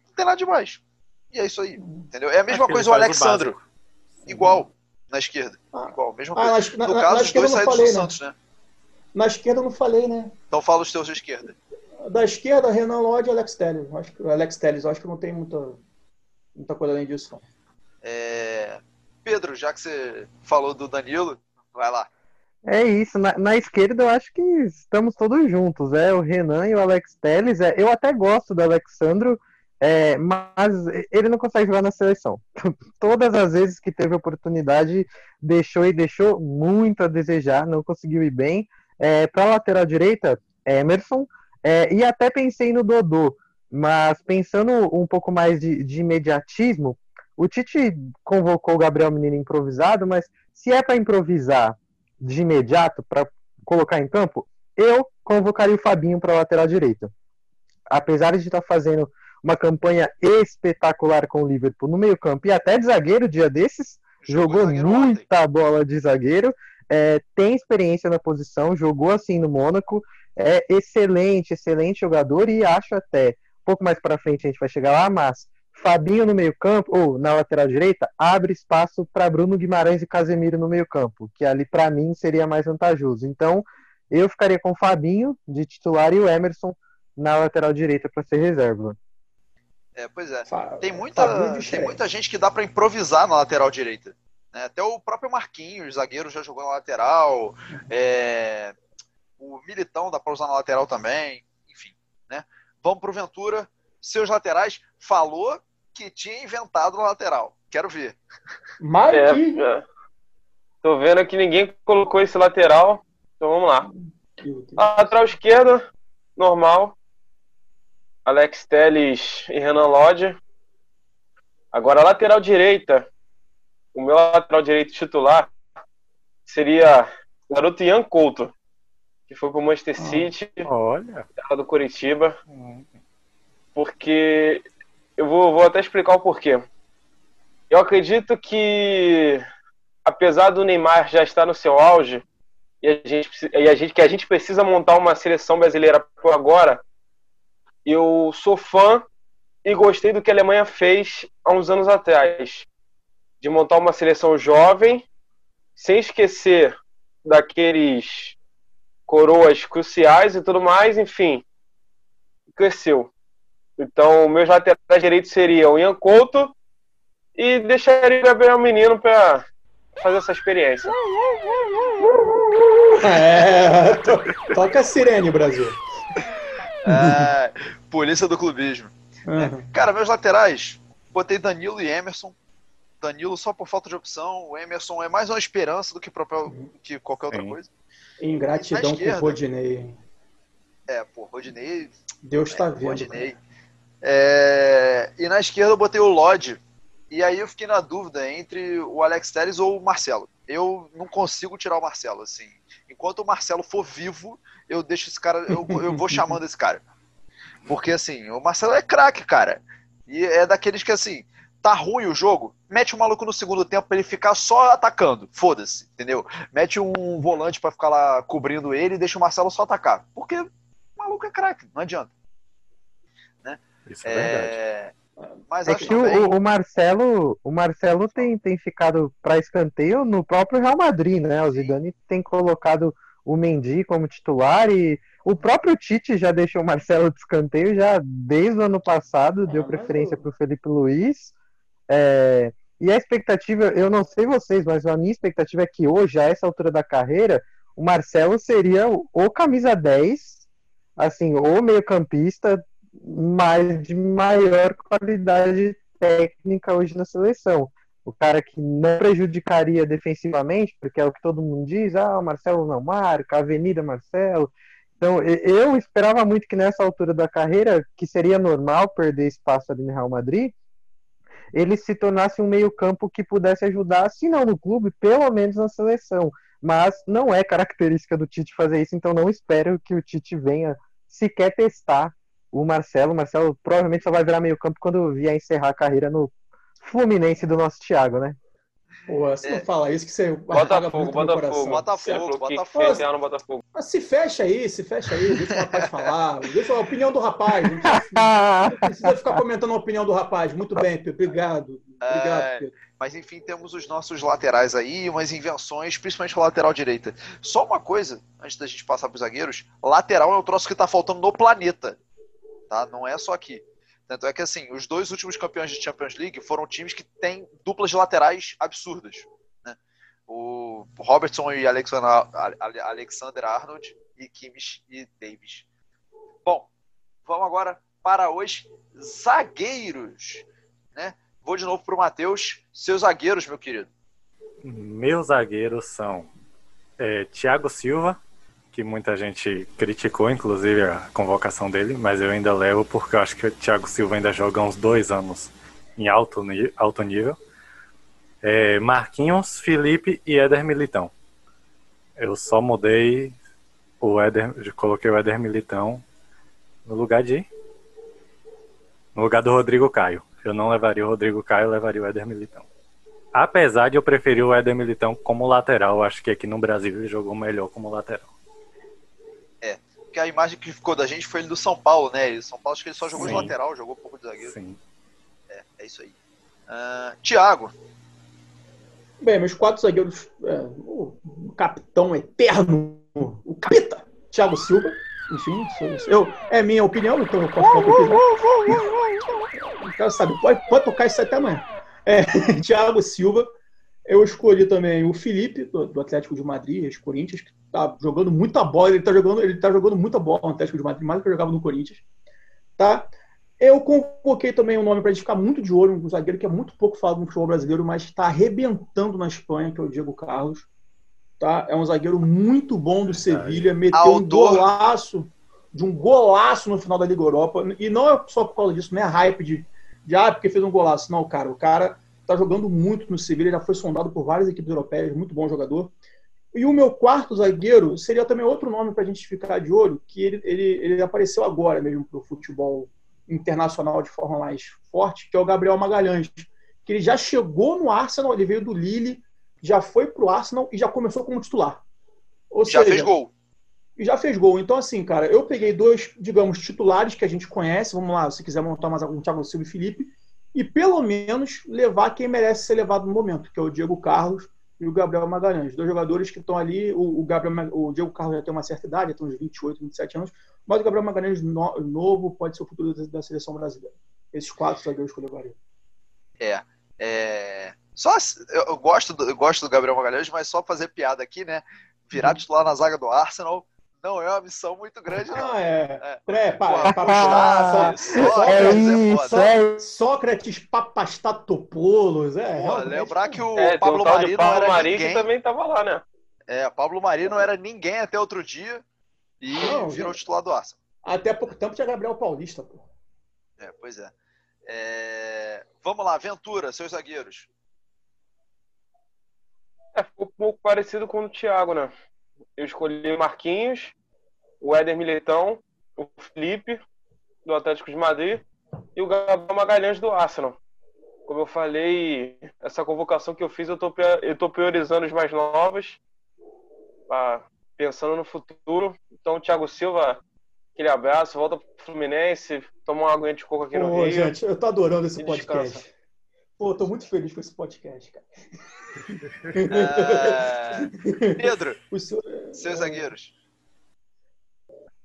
não tem nada demais. E é isso aí. Entendeu? É a mesma coisa o o Alexandro. básico. Igual, na esquerda. Ah. Igual, mesma Ah, coisa. na, No na- caso, na os esquerda dois saíram do falei, né? Santos, né? Na esquerda eu não falei, né? Então fala os teus da esquerda. Da esquerda, Renan Lodge e Alex Telles. Acho que Alex Telles, eu acho que não tem muita, muita coisa além disso. não. É, Pedro, já que você falou do Danilo, vai lá. É isso, na, na, esquerda eu acho que estamos todos juntos, é o Renan e o Alex Telles. É, eu até gosto do Alexandro, é, mas ele não consegue jogar na seleção. Todas as vezes que teve oportunidade, deixou e deixou muito a desejar, não conseguiu ir bem. É, Para lateral direita, Emerson, é, e até pensei no Dodô, mas pensando um pouco mais de, de imediatismo, o Tite convocou o Gabriel Menino improvisado, mas se é para improvisar de imediato para colocar em campo, eu convocaria o Fabinho para a lateral direita. Apesar de estar tá fazendo uma campanha espetacular com o Liverpool no meio-campo e até de zagueiro, dia desses, jogou, jogou muita ontem. bola de zagueiro, é, tem experiência na posição, jogou assim no Mônaco, é excelente, excelente jogador e acho até, um pouco mais para frente a gente vai chegar lá, mas Fabinho no meio-campo, ou na lateral direita, abre espaço para Bruno Guimarães e Casemiro no meio-campo, que ali para mim seria mais vantajoso. Então, eu ficaria com o Fabinho de titular e o Emerson na lateral direita para ser reserva. É, pois é. Tem muita, tem muita gente que dá para improvisar na lateral direita. Né? Até o próprio Marquinhos, zagueiro, já jogou na lateral. É... O Militão dá para usar na lateral também. Enfim, né? Vamos pro Ventura seus laterais, falou que tinha inventado na lateral. Quero ver. Mas é, é. Tô vendo que ninguém colocou esse lateral. Então vamos lá. Lateral esquerda, normal. Alex Teles e Renan Lodge. Agora, lateral direita. O meu lateral direito titular seria o garoto Ian Couto, que foi pro Manchester City. Olha. do Curitiba. Hum porque eu vou, vou até explicar o porquê. Eu acredito que, apesar do Neymar já estar no seu auge, e a gente, e a gente, que a gente precisa montar uma seleção brasileira por agora, eu sou fã e gostei do que a Alemanha fez há uns anos atrás, de montar uma seleção jovem, sem esquecer daqueles coroas cruciais e tudo mais, enfim, cresceu. Então, meus laterais direitos seriam o Ian Couto e deixaria o Gabriel Menino para fazer essa experiência. É, to, toca a sirene, Brasil. É, polícia do clubismo. Uhum. Cara, meus laterais, botei Danilo e Emerson. Danilo só por falta de opção. O Emerson é mais uma esperança do que, próprio, que qualquer outra Sim. coisa. Ingratidão com o Rodinei. É, pô, Rodinei. Deus está é, vendo. Rodinei. É, e na esquerda eu botei o Lodge. E aí eu fiquei na dúvida entre o Alex Telles ou o Marcelo. Eu não consigo tirar o Marcelo, assim. Enquanto o Marcelo for vivo, eu deixo esse cara, eu, eu vou chamando esse cara. Porque, assim, o Marcelo é craque, cara. E é daqueles que, assim, tá ruim o jogo, mete o maluco no segundo tempo pra ele ficar só atacando. Foda-se, entendeu? Mete um volante para ficar lá cobrindo ele e deixa o Marcelo só atacar. Porque o maluco é craque, não adianta. Isso é, é... verdade. Mas é que também... o, o, Marcelo, o Marcelo tem, tem ficado para escanteio no próprio Real Madrid, né? O Zidane tem colocado o Mendy como titular e o próprio Tite já deixou o Marcelo de escanteio já desde o ano passado, deu preferência para o Felipe Luiz. É, e a expectativa, eu não sei vocês, mas a minha expectativa é que hoje, a essa altura da carreira, o Marcelo seria o camisa 10, assim, ou meio campista, mas de maior qualidade técnica hoje na seleção. O cara que não prejudicaria defensivamente, porque é o que todo mundo diz, ah, o Marcelo não marca, Avenida Marcelo. Então, eu esperava muito que nessa altura da carreira, que seria normal perder espaço ali no Real Madrid, ele se tornasse um meio-campo que pudesse ajudar, se não no clube, pelo menos na seleção. Mas não é característica do Tite fazer isso, então não espero que o Tite venha sequer testar o Marcelo. O Marcelo provavelmente só vai virar meio campo quando vier encerrar a carreira no Fluminense do nosso Thiago, né? Pô, você não fala isso que você Botafogo, Botafogo, Botafogo, Botafogo. no Botafogo. Mas se fecha aí, se fecha aí, deixa o rapaz falar. Deixa a opinião do rapaz. Não precisa, não precisa ficar comentando a opinião do rapaz. Muito bem, Pedro. Obrigado. Obrigado, é, Pedro. Mas enfim, temos os nossos laterais aí, umas invenções, principalmente a lateral direita. Só uma coisa, antes da gente passar para os zagueiros: lateral é um troço que está faltando no planeta tá? Não é só aqui. Tanto é que, assim, os dois últimos campeões de Champions League foram times que têm duplas laterais absurdas. Né? o Robertson e Alexander, Arnold e Kimmich e Davis. Bom, vamos agora para os zagueiros, né? Vou de novo para o Matheus. Seus zagueiros, meu querido. Meus zagueiros são é, Thiago Silva, que muita gente criticou, inclusive, a convocação dele, mas eu ainda levo porque eu acho que o Thiago Silva ainda joga uns dois anos em alto, alto nível. É, Marquinhos, Felipe e Éder Militão. Eu só mudei o Éder, coloquei o Éder Militão no lugar de. No lugar do Rodrigo Caio. Eu não levaria o Rodrigo Caio, eu levaria o Éder Militão. Apesar de eu preferir o Éder Militão como lateral, acho que aqui no Brasil ele jogou melhor como lateral que a imagem que ficou da gente foi ele do São Paulo, né? O São Paulo acho que ele só jogou Sim. de lateral, jogou um pouco de zagueiro. Sim. É, é isso aí. Uh, Thiago. Bem, meus quatro zagueiros, é, o, capitão eterno, o capita, Thiago Silva. Enfim, eu, é minha opinião, então eu posso falar o que sabe, pode, pode tocar isso até amanhã. É, Thiago Silva. Eu escolhi também o Felipe, do, do Atlético de Madrid, ex-Corinthians, que tá jogando muita bola, ele tá jogando, ele tá jogando muita bola no Atlético de Madrid, mais do que jogava no Corinthians. Tá? Eu convoquei também um nome para a gente ficar muito de olho, um zagueiro que é muito pouco falado no futebol brasileiro, mas está arrebentando na Espanha, que é o Diego Carlos. Tá? É um zagueiro muito bom do Sevilha, meteu Autor. um golaço, de um golaço no final da Liga Europa. E não é só por causa disso, não é hype de, de ah, porque fez um golaço. Não, cara, o cara tá jogando muito no Sevilha, já foi sondado por várias equipes europeias, muito bom jogador. E o meu quarto zagueiro seria também outro nome para a gente ficar de olho, que ele, ele, ele apareceu agora mesmo para o futebol internacional de forma mais forte, que é o Gabriel Magalhães. Que ele já chegou no Arsenal, ele veio do Lille, já foi para o Arsenal e já começou como titular. Ou já seja, fez gol. E já fez gol. Então, assim, cara, eu peguei dois, digamos, titulares que a gente conhece. Vamos lá, se quiser montar mais algum, Thiago Silva e Felipe. E pelo menos levar quem merece ser levado no momento, que é o Diego Carlos e o Gabriel Magalhães. Dois jogadores que estão ali. O, o, Gabriel, o Diego Carlos já tem uma certa idade, tem uns 28, 27 anos, mas o Gabriel Magalhães no, novo pode ser o futuro da, da seleção brasileira. Esses quatro zagueiros que eu levaria. É. é... Só, eu gosto, do, eu gosto do Gabriel Magalhães, mas só fazer piada aqui, né? Virar uhum. titular na zaga do Arsenal não é uma missão muito grande, não. Ah, é. é. é para, para, é Sócrates Papastatopoulos. É, Pô, lembrar que o é, Pablo Marino Pablo era Mari ninguém. também estava lá, né? É, Pablo Marino não era ninguém até outro dia e não, virou já... titular do Arsenal. Até pouco tempo tinha Gabriel Paulista, pô. É, pois é. é... Vamos lá, Ventura, seus zagueiros. É, ficou um pouco parecido com o Thiago, né? eu escolhi Marquinhos, o Éder Militão, o Felipe, do Atlético de Madrid, e o Gabriel Magalhães, do Arsenal. Como eu falei, essa convocação que eu fiz, eu estou priorizando os mais novos, pensando no futuro. Então, Thiago Silva, aquele abraço, volta pro Fluminense, toma uma aguinha de coco aqui no Rio. gente, eu tô adorando esse podcast. Descansa. Pô, tô muito feliz com esse podcast, cara. Uh, Pedro, seu... seus zagueiros.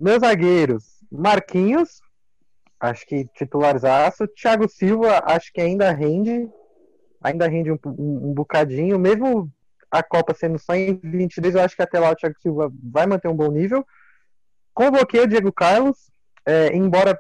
Meus zagueiros, Marquinhos, acho que titularzaço. Thiago Silva, acho que ainda rende, ainda rende um, um, um, bocadinho, mesmo a Copa sendo só em 22, eu acho que até lá o Thiago Silva vai manter um bom nível. Convoquei o Diego Carlos, é, embora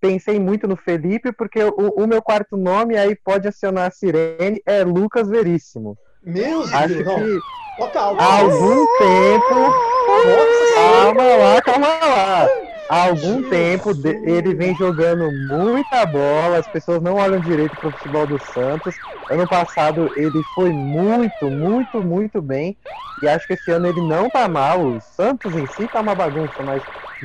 pensei muito no Felipe, porque o, o, meu quarto nome aí pode acionar a sirene é Lucas Veríssimo. Meu Acho Deus, que há algum tempo. Calma lá, calma lá. Há algum tempo ele vem jogando muita bola, as pessoas não olham direito para o futebol do Santos. Ano passado ele foi muito, muito, muito bem. E acho que esse ano ele não tá mal. O Santos em si tá uma bagunça, mas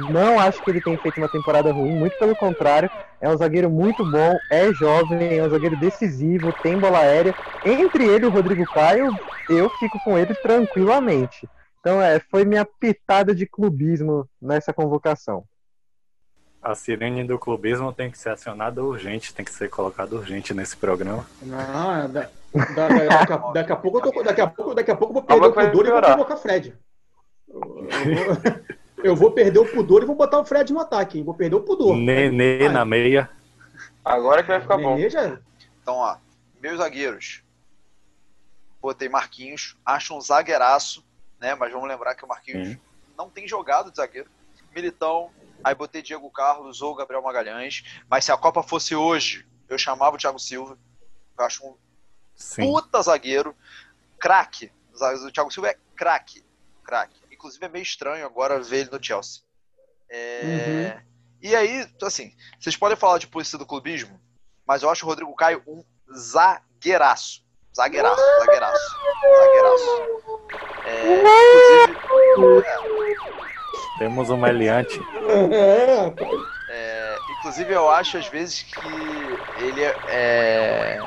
não acho que ele tenha feito uma temporada ruim, muito pelo contrário. É um zagueiro muito bom, é jovem, é um zagueiro decisivo, tem bola aérea. Entre ele e o Rodrigo Caio, eu fico com ele tranquilamente. Então, é, foi minha pitada de clubismo nessa convocação. A sirene do clubismo tem que ser acionada urgente, tem que ser colocada urgente nesse programa. Não, da, da, daqui, a, daqui, a, pouco eu tô, daqui a pouco, daqui a pouco eu vou perder o pudor e vou convocar Fred. Eu, eu, vou, eu, vou, perder o pudor e vou botar o Fred no ataque. Hein? Vou perder o pudor. Nenê na meia. Agora que vai ficar Nenê bom. Já... Então, ó, meus zagueiros. botei Marquinhos, acho um zagueiraço, né? Mas vamos lembrar que o Marquinhos Sim. não tem jogado de zagueiro. Militão, aí botei Diego Carlos ou Gabriel Magalhães. Mas se a Copa fosse hoje, eu chamava o Thiago Silva. Eu acho um Sim. puta zagueiro, craque. O Thiago Silva é craque, craque. Inclusive é meio estranho agora ver ele no Chelsea. É, E aí, assim, vocês podem falar de polícia do clubismo, mas eu acho o Rodrigo Caio um zagueiraço. Zagueiraço, zagueiraço, zagueiraço. É, inclusive, Temos um meliante. É, inclusive, eu acho às vezes que ele é, é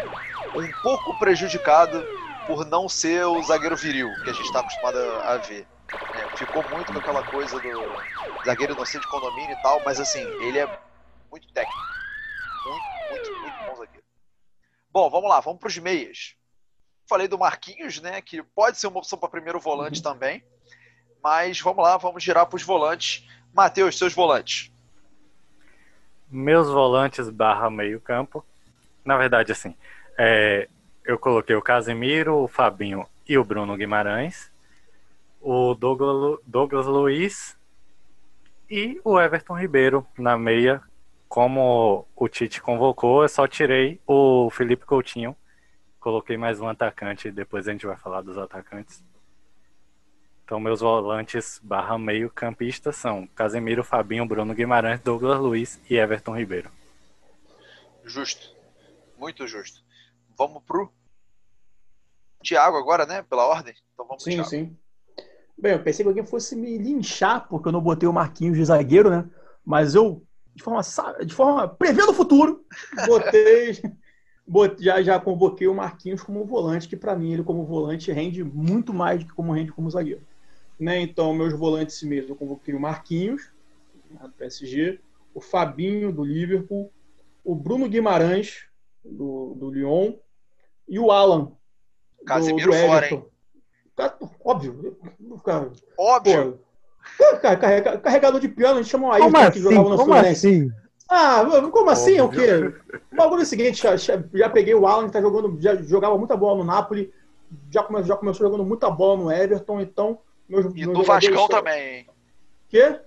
um pouco prejudicado por não ser o zagueiro viril que a gente está acostumado a a ver. É, ficou muito com aquela coisa do zagueiro não ser de condomínio e tal, mas assim, ele é muito técnico. Muito, muito, muito bom zagueiro. Bom, vamos lá, vamos para os meias. Falei do Marquinhos, né? Que pode ser uma opção para primeiro volante também. Mas vamos lá, vamos girar para os volantes. Matheus, seus volantes. Meus volantes barra meio campo. Na verdade, assim, é, eu coloquei o Casemiro, o Fabinho e o Bruno Guimarães. O Douglas, Douglas Luiz e o Everton Ribeiro na meia. Como o Tite convocou, eu só tirei o Felipe Coutinho. Coloquei mais um atacante, depois a gente vai falar dos atacantes. Então, meus volantes barra meio campistas são Casemiro, Fabinho, Bruno Guimarães, Douglas Luiz e Everton Ribeiro. Justo. Muito justo. Vamos pro Thiago agora, né? Pela ordem. Então vamos pro Sim, Thiago. sim. Bem, eu pensei que alguém fosse me linchar porque eu não botei o Marquinhos de zagueiro, né? Mas eu, de forma, de forma prevendo o futuro, botei, bot- já, já convoquei o Marquinhos como volante, que para mim ele como volante rende muito mais do que como rende como zagueiro. Né? Então, meus volantes mesmo, eu convoquei o Marquinhos, do PSG, o Fabinho, do Liverpool, o Bruno Guimarães, do, do Lyon, e o Alan, do- Casemiro do fora, Everton. Cara, óbvio. Cara, Óbvio. pô, cara, carrega- carregador de piano, a gente chama o Ayrton Como que assim? jogava no Como Fluminense. assim? Ah, como assim? É o Óbvio. quê? O bagulho é o seguinte, já, já- peguei o Alan, que tá jogando, já jogava muita bola no Napoli, já, come, já começou jogando muita bola no Everton, então. Meus, E meus do jogadores Vascão também, hein? Quê?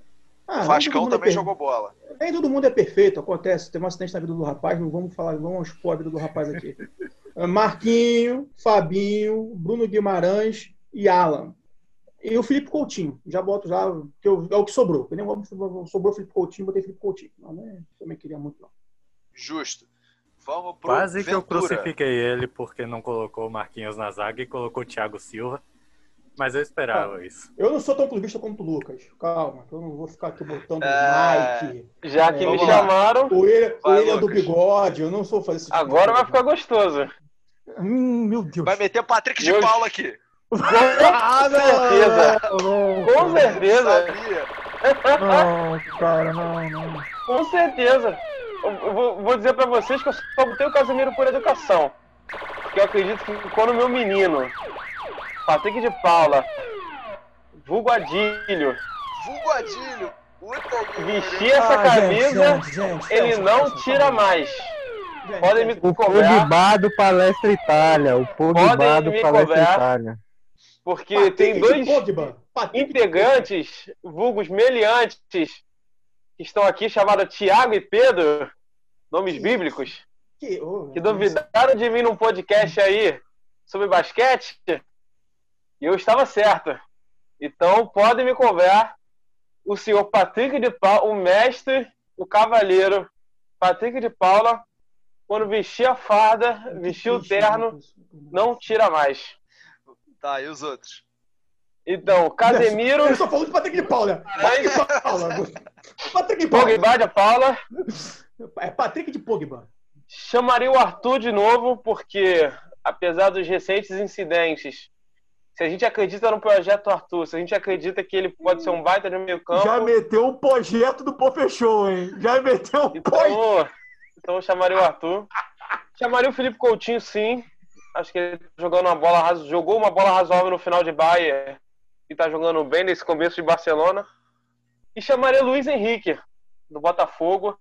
Ah, O Vascão é também per- jogou bola. Nem todo mundo é perfeito, acontece. Teve um acidente na vida do rapaz, não vamos falar, vamos expor a vida do rapaz aqui. Marquinho, Fabinho, Bruno Guimarães e Alan. E o Felipe Coutinho. Já boto já, que eu- é o que sobrou. Vamos- sobrou o Felipe Coutinho, botei Felipe Coutinho. Não, né? Também queria muito, não. Justo. Vamos pro Quase que eu Ventura. crucifiquei ele porque não colocou o Marquinhos na zaga e colocou o Thiago Silva. Mas eu esperava isso. Eu não sou tão clubista quanto o Lucas. Calma, que eu não vou ficar aqui botando É. Nike, Já que É, me chamaram, o o Vai, William do bigode. Eu não sou fazer esse tipo agora vai coisa. ficar gostoso. Hum, meu Deus. Vai meter Patrick de Paula aqui. Ah, não, certeza. não, Com certeza. Não, cara, não, não. Com certeza. Eu vou, vou dizer pra vocês que eu só botei o Casemiro por educação. Porque eu acredito que quando o meu menino, Patrick de Paula, vulgo Adílio, Vulgo Adílio. Vestir essa Ah, camisa, gente, gente, gente, ele gente, não gente, tira gente, mais. Podem me. O cobrar, Pogba do Palestra Itália. O Pogba do Palestra cobrar. Itália. Porque Patrick tem dois Pogba. Integrantes, vulgos meliantes, que estão aqui, chamados Tiago e Pedro, nomes bíblicos, Pogba. Que, oh, que nossa. duvidaram de mim num podcast aí sobre basquete, e eu estava certo. Então podem me cobrar o senhor Patrick de Paula, o mestre, o cavalheiro Patrick de Paula, quando vestir a farda, Que vestir o terno, Lucas. não tira mais. Tá, e os outros? Então, Casemiro, Eu só falando de Patrick de Paula. Patrick de Paula. Patrick de Paula. Pogba de Paula, É Patrick de Pogba. chamaria o Arthur de novo, porque apesar dos recentes incidentes, se a gente acredita no projeto Arthur, se a gente acredita que ele pode ser um baita de meio campo, Já meteu o projeto do Pô Fechou, hein? Já meteu o projeto. então, então eu chamaria o Arthur. Chamaria o Felipe Coutinho, sim. Acho que ele tá jogando uma bola jogou uma bola razoável no final de Bayern e tá jogando bem nesse começo de Barcelona. E chamaria o Luiz Henrique, do Botafogo,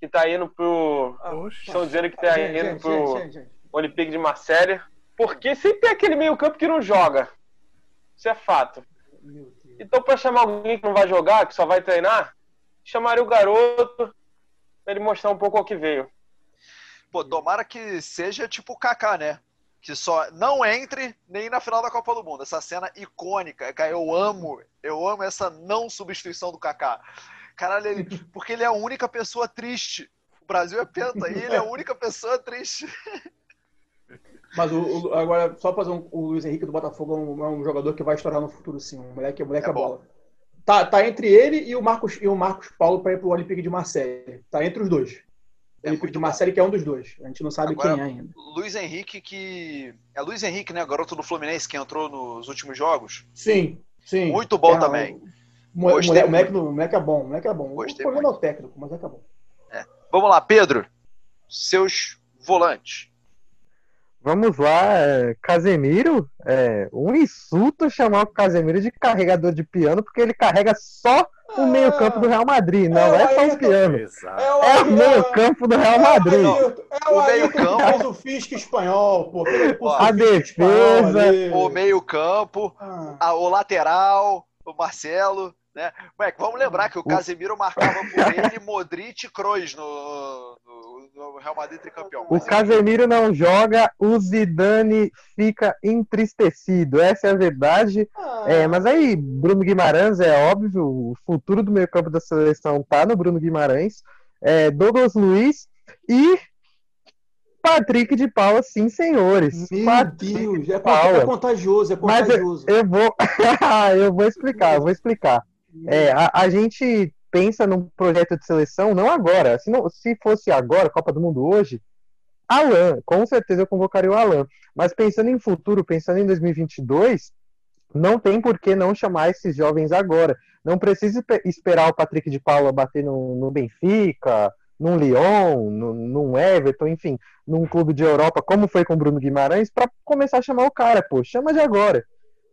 que tá indo pro. Oxe. Estão dizendo que tá Gente, indo gente, pro gente, gente. Olympique de Marselha. Porque sempre tem aquele meio campo que não joga. Isso é fato. Então, para chamar alguém que não vai jogar, que só vai treinar, chamaria o garoto pra ele mostrar um pouco ao que veio. Pô, tomara que seja tipo o Kaká, né? Que só não entre nem na final da Copa do Mundo. Essa cena icônica, cara, eu amo, eu amo essa não substituição do Kaká. Caralho, ele, porque ele é a única pessoa triste. O Brasil é penta e ele é a única pessoa triste. Mas o, o- agora, só fazer um, o Luiz Henrique do Botafogo é um, é um jogador que vai estourar no futuro, sim. Um moleque, um moleque É é, bola. Tá, tá entre ele e o Marcos, e o Marcos Paulo para ir pro Olympique de Marseille. Tá entre os dois. É muito de bom. Marseille que é um dos dois. A gente não sabe Agora- quem é ainda. Luiz Henrique, que. É Luiz Henrique, né? Garoto do Fluminense que entrou nos últimos jogos. Sim, sim. Muito bom É, também. O, o moleque, o moleque é bom, o moleque é bom. Gostei o problema é o técnico, mas o moleque é bom. Vamos lá, Pedro. Seus volantes. Vamos lá, é, Casemiro. É um insulto chamar o Casemiro de carregador de piano, porque ele carrega só o meio-campo do Real Madrid, não É, é só o piano. Exato. É o, É o meio-campo do Real é Madrid. É o, Ayrton meio-campo. fez o Fisque espanhol, pô. Curso A defesa. O meio-campo, Ah. a- o lateral, o Marcelo. Né? Moleque, vamos lembrar que o Casemiro marcava por ele Modric e Kroos no, no, no Real Madrid tricampeão. O Casemiro não joga, o Zidane fica entristecido. Essa é a verdade. Ah. É, mas aí, Bruno Guimarães, é óbvio, o futuro do meio-campo da seleção tá no Bruno Guimarães, é, Douglas Luiz e Patrick de Paula, sim, senhores. Meu Patrick Deus, de é, Paula. é contagioso, é Mas contagioso. Eu vou, eu vou explicar, eu vou explicar. É, a, a gente pensa num projeto de seleção, não agora. Se, não, se fosse agora, Copa do Mundo hoje, Alan, com certeza eu convocaria o Alan. Mas pensando em futuro, pensando em 2022, não tem por que não chamar esses jovens agora. Não precisa espe- esperar o Patrick de Paula bater no, no Benfica, num Lyon, num Everton, enfim, num clube de Europa, como foi com o Bruno Guimarães, para começar a chamar o cara. Pô, chama de agora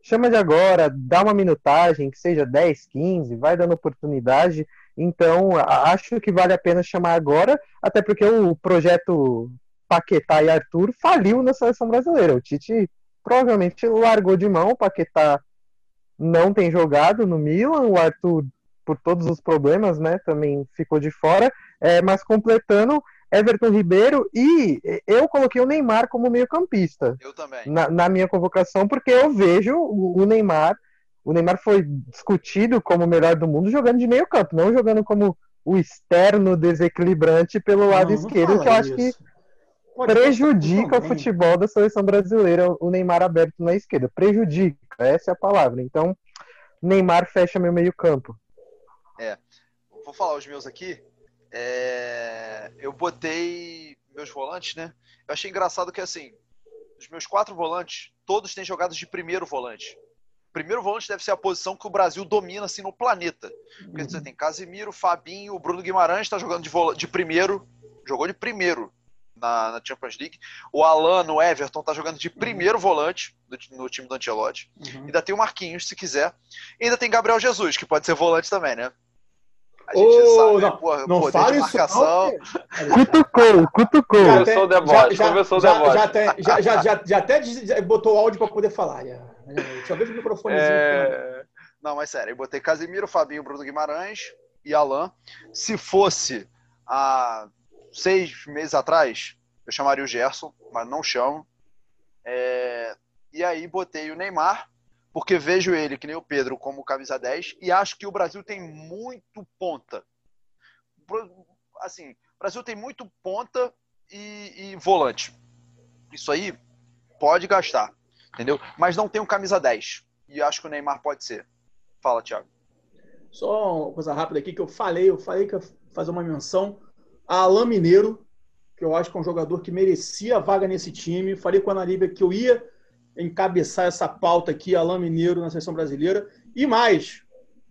chama de agora, dá uma minutagem, que seja 10, 15, vai dando oportunidade. Então, acho que vale a pena chamar agora, até porque o projeto Paquetá e Arthur faliu na seleção brasileira. O Tite provavelmente largou de mão, o Paquetá não tem jogado no Milan, o Arthur, por todos os problemas, né, também ficou de fora. É, mas completando, Everton Ribeiro e eu coloquei o Neymar como meio-campista eu também. na, na minha convocação, porque eu vejo o, o Neymar. O Neymar foi discutido como o melhor do mundo jogando de meio campo, não jogando como o externo desequilibrante pelo lado Não, não esquerdo, fala que eu acho que. Pode prejudica o futebol da seleção brasileira, o Neymar aberto na esquerda. Prejudica, essa é a palavra. Então, Neymar fecha meu meio campo. Vou falar os meus aqui. É, Eu botei meus volantes, né? Eu achei engraçado que, assim, os meus quatro volantes, todos têm jogadas de primeiro volante. Primeiro volante deve ser a posição que o Brasil domina, assim, no planeta. Porque você tem Casimiro, Fabinho, o Bruno Guimarães está jogando de, de primeiro, jogou de primeiro na, na Champions League. O Alan, no Everton, tá jogando de primeiro volante do no time do Ancelotti. Uhum. Ainda tem o Marquinhos, se quiser. E ainda tem Gabriel Jesus, que pode ser volante também, né? A gente Ô, sabe, não, porra, Não poder fale de isso marcação. não, Cutucou, cutucou. Já Começou o tem- deboche, já- começou o já- deboche. Já, tem- já, já, já, já até já botou o áudio para poder falar. Já. Deixa eu ver o microfonezinho. É... Não, mas sério, eu botei Casimiro, Fabinho, Bruno Guimarães e Alan. Se fosse há seis meses atrás, eu chamaria o Gerson, mas não chamo. É, E aí botei o Neymar, porque vejo ele, que nem o Pedro, como camisa 10, e acho que o Brasil tem muito ponta. Assim, o Brasil tem muito ponta e, e volante. Isso aí pode gastar, entendeu? Mas não tem um camisa 10. E acho que o Neymar pode ser. Fala, Thiago. Só uma coisa rápida aqui que eu falei, eu falei que ia fazer uma menção a Alain Mineiro, que eu acho que é um jogador que merecia a vaga nesse time. Falei com a Ana Lívia que eu ia encabeçar essa pauta aqui, Alain Mineiro na seleção brasileira. E mais,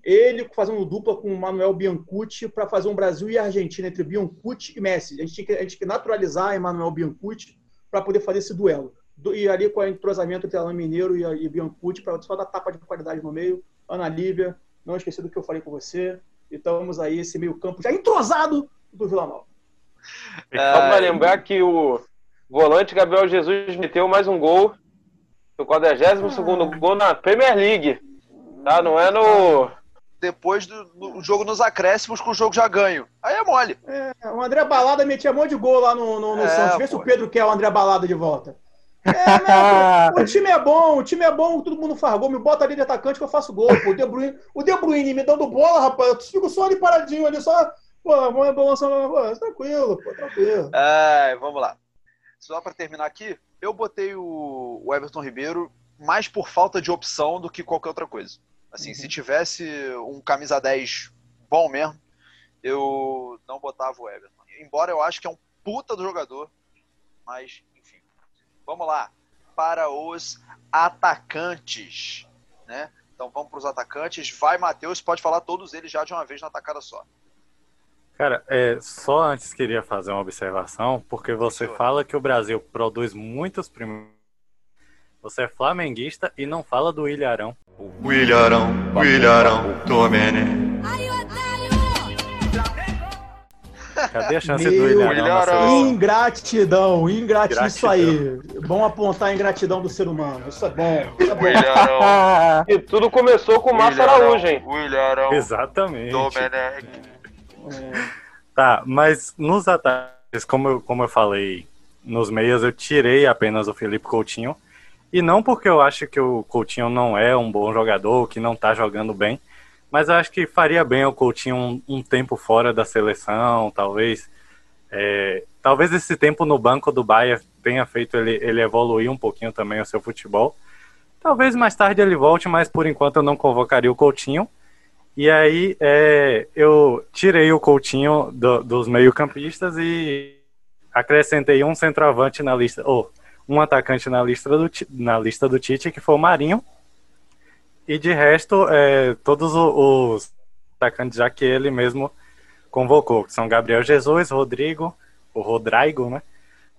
ele fazendo dupla com o Manuel Biancucci para fazer um Brasil e Argentina entre Biancucci e Messi. A gente tinha que, a gente tinha que naturalizar Emmanuel Biancucci para poder fazer esse duelo. E ali com o entrosamento entre Alain Mineiro e, e Biancucci, para só dar tapa de qualidade no meio. Ana Lívia, não esqueci do que eu falei com você. E estamos aí, esse meio-campo já entrosado do Vila Nova. Só pra lembrar que o volante Gabriel Jesus meteu mais um gol O 42 ah. gol na Premier League. Tá? Não é no. Depois do, do jogo nos acréscimos com o jogo já ganho. Aí é mole. É, o André Balada metia um monte de gol lá no, no, no é, Santos. Vê pô. se o Pedro quer o André Balada de volta. É, né, o time é bom, o time é bom, todo mundo faz gol. Me bota ali de atacante que eu faço gol. Pô. O, De Bruyne, o De Bruyne me dando bola, rapaz. Eu fico só ali paradinho ali, só. Pô, vamos balançando. Tranquilo, pô, tranquilo. É, vamos lá. Só para terminar aqui, eu botei o, o Everton Ribeiro mais por falta de opção do que qualquer outra coisa. Assim, uhum. se tivesse um camisa 10 bom mesmo, eu não botava o Everton. Embora eu acho que é um puta do jogador, mas enfim. Vamos lá para os atacantes, né? Então vamos para os atacantes. Vai, Matheus, pode falar todos eles já de uma vez na tacada só. Cara, é, só antes queria fazer uma observação, porque você fala que o Brasil produz muitos primeiros. Você é flamenguista e não fala do Ilharão. O Ilharão, o Ilharão, Domenech. Cadê a chance Meu do Ilharão? Ilharão. Ingratidão, ingratidão, isso aí. Bom apontar a ingratidão do ser humano. Isso é bom. Isso é bom. Ilharão. e tudo começou com o Márcio Araújo, hein? O Ilharão. Exatamente. Domenech. Tá, mas nos ataques, como eu, como eu falei, nos meias eu tirei apenas o Felipe Coutinho. E não porque eu acho que o Coutinho não é um bom jogador, que não tá jogando bem, mas eu acho que faria bem o Coutinho um, um tempo fora da seleção, talvez. É, talvez esse tempo no banco do Bayern tenha feito ele, ele evoluir um pouquinho também o seu futebol. Talvez mais tarde ele volte, mas por enquanto eu não convocaria o Coutinho. E aí é, eu tirei o Coutinho do, dos meio-campistas e acrescentei um centroavante na lista, ou um atacante na lista do, na lista do Tite, que foi o Marinho. E de resto, é, todos os atacantes já que ele mesmo convocou, que são Gabriel Jesus, Rodrigo, o Rodrigo, né?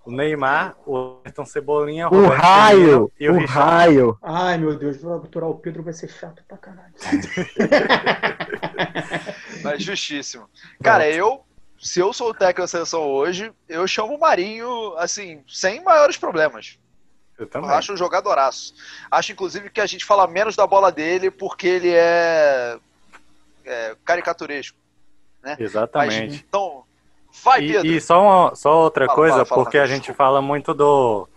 O Neymar, o Ayrton Cebolinha, o, o Raio, e o, o Raio. Ai, meu Deus, vou aturar o Pedro vai ser chato pra caralho. Mas justíssimo. Cara, eu, se eu sou o técnico da seleção hoje, eu chamo o Marinho, assim, sem maiores problemas. Eu também. Eu acho um jogadoraço. Acho, inclusive, que a gente fala menos da bola dele porque ele é, é caricaturesco. Né? Exatamente. Mas, então, Vai, Pedro. E, e só, uma, só outra fala, coisa, fala, fala, porque a gente fala muito do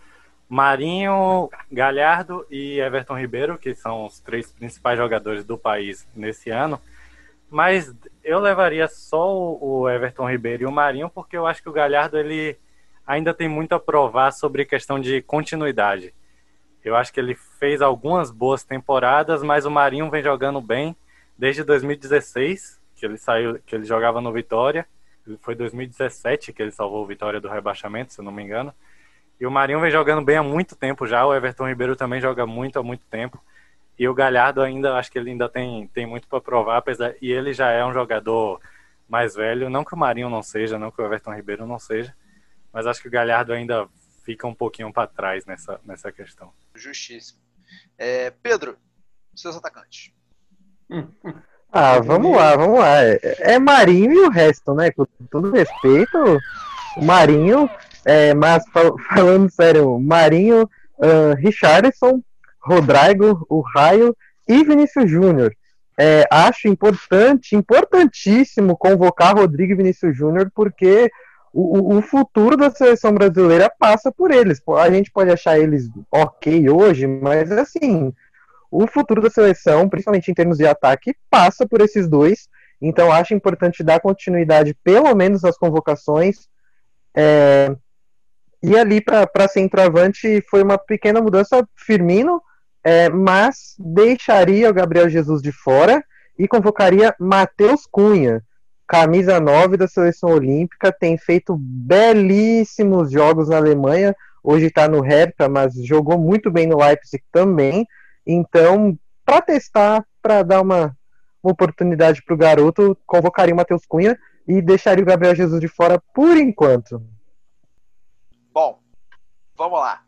Marinho, Galhardo e Everton Ribeiro, que são os três principais jogadores do país nesse ano. Mas eu levaria só o Everton Ribeiro e o Marinho, porque eu acho que o Galhardo ele ainda tem muito a provar sobre questão de continuidade. Eu acho que ele fez algumas boas temporadas, mas o Marinho vem jogando bem desde 2016, que ele saiu, que ele jogava no Vitória foi 2017 que ele salvou o Vitória do rebaixamento, se eu não me engano. E o Marinho vem jogando bem há muito tempo já, o Everton Ribeiro também joga muito há muito tempo. E o Galhardo ainda, acho que ele ainda tem, tem muito para provar, apesar e ele já é um jogador mais velho, não que o Marinho não seja, não que o Everton Ribeiro não seja, mas acho que o Galhardo ainda fica um pouquinho para trás nessa, nessa questão. Justíssimo. É, Pedro, seus atacantes. Ah, vamos lá, vamos lá. É, é Marinho e o resto, né? Com todo respeito, o Marinho, é, mas fal falando sério, Marinho, uh, Richardson, Rodrigo, o Raio e Vinícius Júnior. É, acho importante, importantíssimo convocar Rodrigo e Vinícius Júnior, porque o, o, futuro da seleção brasileira passa por eles. A gente pode achar eles ok hoje, mas assim, o futuro da seleção, principalmente em termos de ataque, passa por esses dois. Então acho importante dar continuidade, pelo menos nas convocações. É... E ali para centroavante foi uma pequena mudança, Firmino, é, mas deixaria o Gabriel Jesus de fora e convocaria Matheus Cunha, camisa 9 da seleção olímpica, tem feito belíssimos jogos na Alemanha, hoje está no Hertha, mas jogou muito bem no Leipzig também. Então, para testar, para dar uma, uma oportunidade para o garoto, convocaria o Matheus Cunha e deixaria o Gabriel Jesus de fora por enquanto. Bom, vamos lá.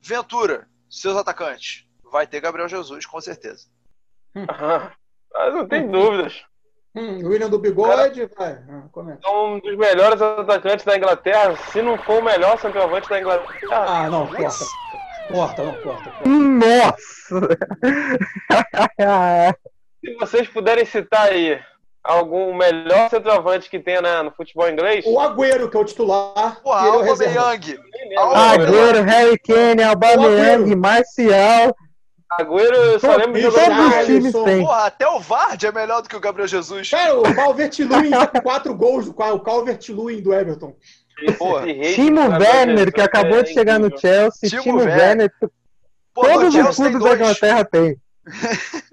Ventura, seus atacantes. Vai ter Gabriel Jesus, com certeza. Mas não tem dúvidas. Hum, William do Bigode, vai. Ah, é um dos melhores atacantes da Inglaterra, se não for o melhor centroavante da Inglaterra. Ah, não, corta. Corta, não, corta. corta. Nossa! Se vocês puderem citar aí algum melhor centroavante que tenha né, no futebol inglês, O Agüero, que é o titular. O. Aubameyang. Agüero, Harry Kane, Aubameyang. Marcial. Agüero eu só lembro de jogar Todos os Richarlison. times têm. Porra, até o Vard é melhor do que o Gabriel Jesus. Cara, o Calvert-Lewin quatro gols, do- o Calvert-Lewin do Everton. Porra. Timo Werner, que acabou de chegar no Chelsea. Timo Timo Werner. Pô, Todos os clubes da. Inglaterra têm.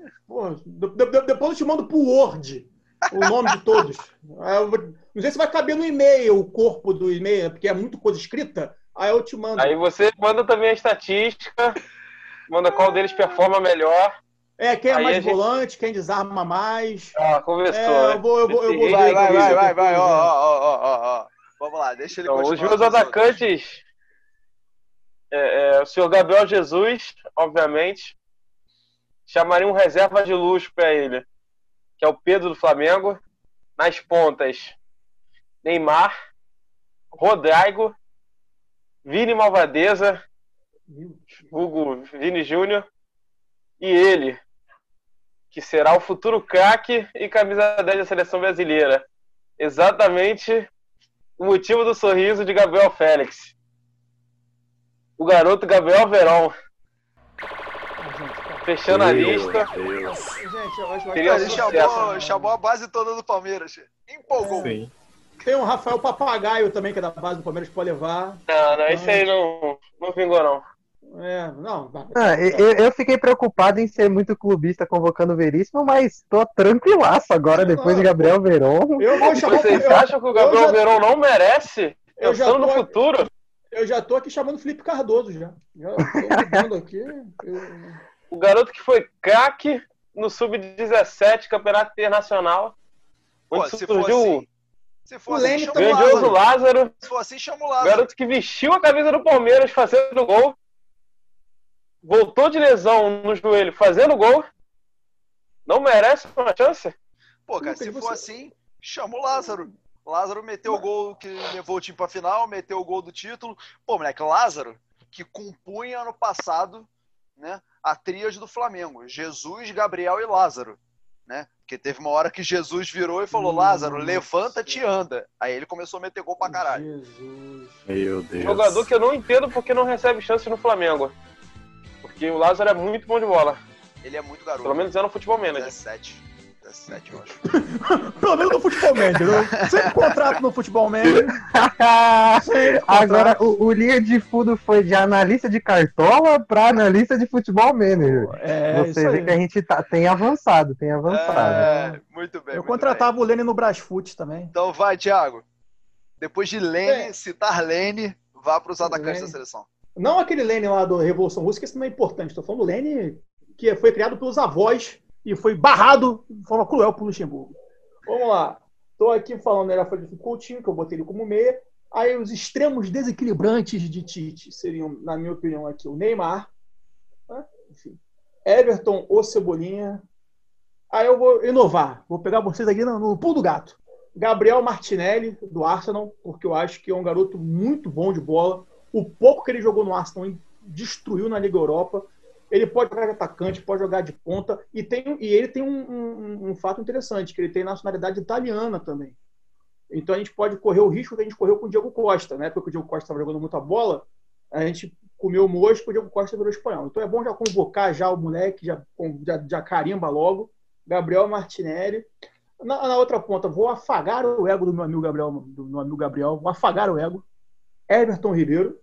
De- depois eu te mando pro Word o nome de todos. Não sei se vai caber no e-mail o corpo do e-mail, porque é muito coisa escrita. Aí eu te mando. Aí você manda também a estatística, manda qual deles performa melhor. É, quem é Aí mais gente- volante, quem desarma mais. Ah, conversou, É, né? eu vou, eu vou, eu vou Vai, vai, vai, vai, depois, vai. Ó, né? ó, ó, ó, ó. Vamos lá, deixa ele Então, os continuar. meus os outros. atacantes, é, é, o senhor Gabriel Jesus, obviamente, chamaria um reserva de luxo para ele, que é o Pedro do Flamengo. Nas pontas, Neymar, Rodrigo, Vini Malvadeza, Hugo Vini Júnior, e ele, que será o futuro craque e camisa 10 da seleção brasileira. Exatamente o motivo do sorriso de Gabriel Félix. O garoto Gabriel Verón. Fechando a lista. Gente, eu acho que ele chamou, chamou a base toda do Palmeiras. Empolgou. Sim. Tem o Rafael Papagaio também, que é da base do Palmeiras, que pode levar. Não, não, esse aí não, não vingou, não. É, não. Ah, eu, eu fiquei preocupado em ser muito clubista convocando o Veríssimo, mas tô tranquilaço agora depois de Gabriel Veron. Eu vou chamar Vocês eu- acham que o Gabriel já- Verón não merece? Eu já Pensando no tô- futuro? Eu já tô aqui chamando o Felipe Cardoso já. Tô aqui. Eu- O garoto que foi craque no Sub-17 Campeonato Internacional. Pô, Onde se for surgiu assim, se for O assim, Lázaro. Lázaro. Se for assim, chama o O Lázaro. garoto que vestiu a camisa do Palmeiras fazendo gol. Voltou de lesão no joelho fazendo gol. Não merece uma chance? Pô, cara, se for assim, chama o Lázaro. Lázaro meteu o gol que levou o time pra final, meteu o gol do título. Pô, moleque, Lázaro, que compunha ano passado, né, a tríade do Flamengo. Jesus, Gabriel e Lázaro, né? Porque teve uma hora que Jesus virou e falou, Lázaro, levanta-te e anda. Aí ele começou a meter gol pra caralho. Jesus. Meu Deus. Jogador que eu não entendo porque não recebe chance no Flamengo. Porque o Lázaro é muito bom de bola. Ele é muito garoto. Pelo menos é no futebol manager. 17. 17, eu acho. Pelo menos no futebol manager. Eu sempre contrato no futebol manager. Sempre Agora, o, o linha de fundo foi de analista de cartola para analista de futebol manager. É, Você isso vê aí. que a gente tá, tem avançado, tem avançado. É, muito bem. Eu muito contratava o Lene no Brasfoot também. bem. Então vai, Thiago. Depois de Lene, É. citar Lene, vá para os atacantes da seleção. Não aquele Lene lá do Revolução Russa, que isso não é importante. Estou falando do Lene que foi criado pelos avós e foi barrado de forma cruel por Luxemburgo. Vamos lá. Estou aqui falando era Felipe Coutinho, que eu botei ele como meia. Aí os extremos desequilibrantes de Tite seriam, na minha opinião, aqui o Neymar, né? Enfim, Everton ou Cebolinha. Aí eu vou inovar. Vou pegar vocês aqui no, no pulo do gato. Gabriel Martinelli, do Arsenal, porque eu acho que é um garoto muito bom de bola. O pouco que ele jogou no ele destruiu na Liga Europa. Ele pode jogar de atacante, pode jogar de ponta. E, tem, e ele tem um, um- um fato interessante, que ele tem nacionalidade italiana também. Então a gente pode correr o risco que a gente correu com o Diego Costa. Na época que o Diego Costa estava jogando muita bola, a gente comeu mosca o Diego Costa virou espanhol. Então é bom já convocar já o moleque, já, já, já carimba logo. Gabriel Martinelli. Na, na outra ponta, vou afagar o ego do meu amigo Gabriel, do meu amigo Gabriel, vou afagar o ego. Everton Ribeiro,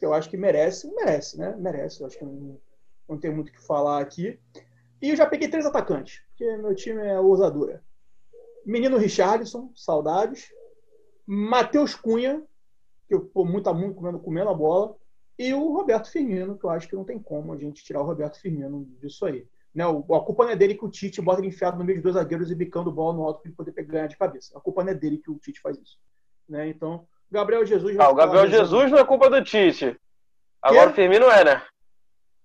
que eu acho que merece, merece, né? Merece, eu acho que não, não tem muito o que falar aqui. E eu já peguei três atacantes, porque meu time é ousadura. Menino Richardson, saudades. Matheus Cunha, que eu pô, muito, muito comendo, comendo a bola. E o Roberto Firmino, que eu acho que não tem como a gente tirar o Roberto Firmino disso aí. Né, a culpa não é dele que o Tite bota ele enfiado no meio de dois zagueiros e bicando bola no alto para ele poder pegar de cabeça. A culpa não é dele que o Tite faz isso. Né? Então, Gabriel Jesus. vai Ah, o Gabriel. Jesus não é culpa do Tite. Agora Quê? o Firmino é, né?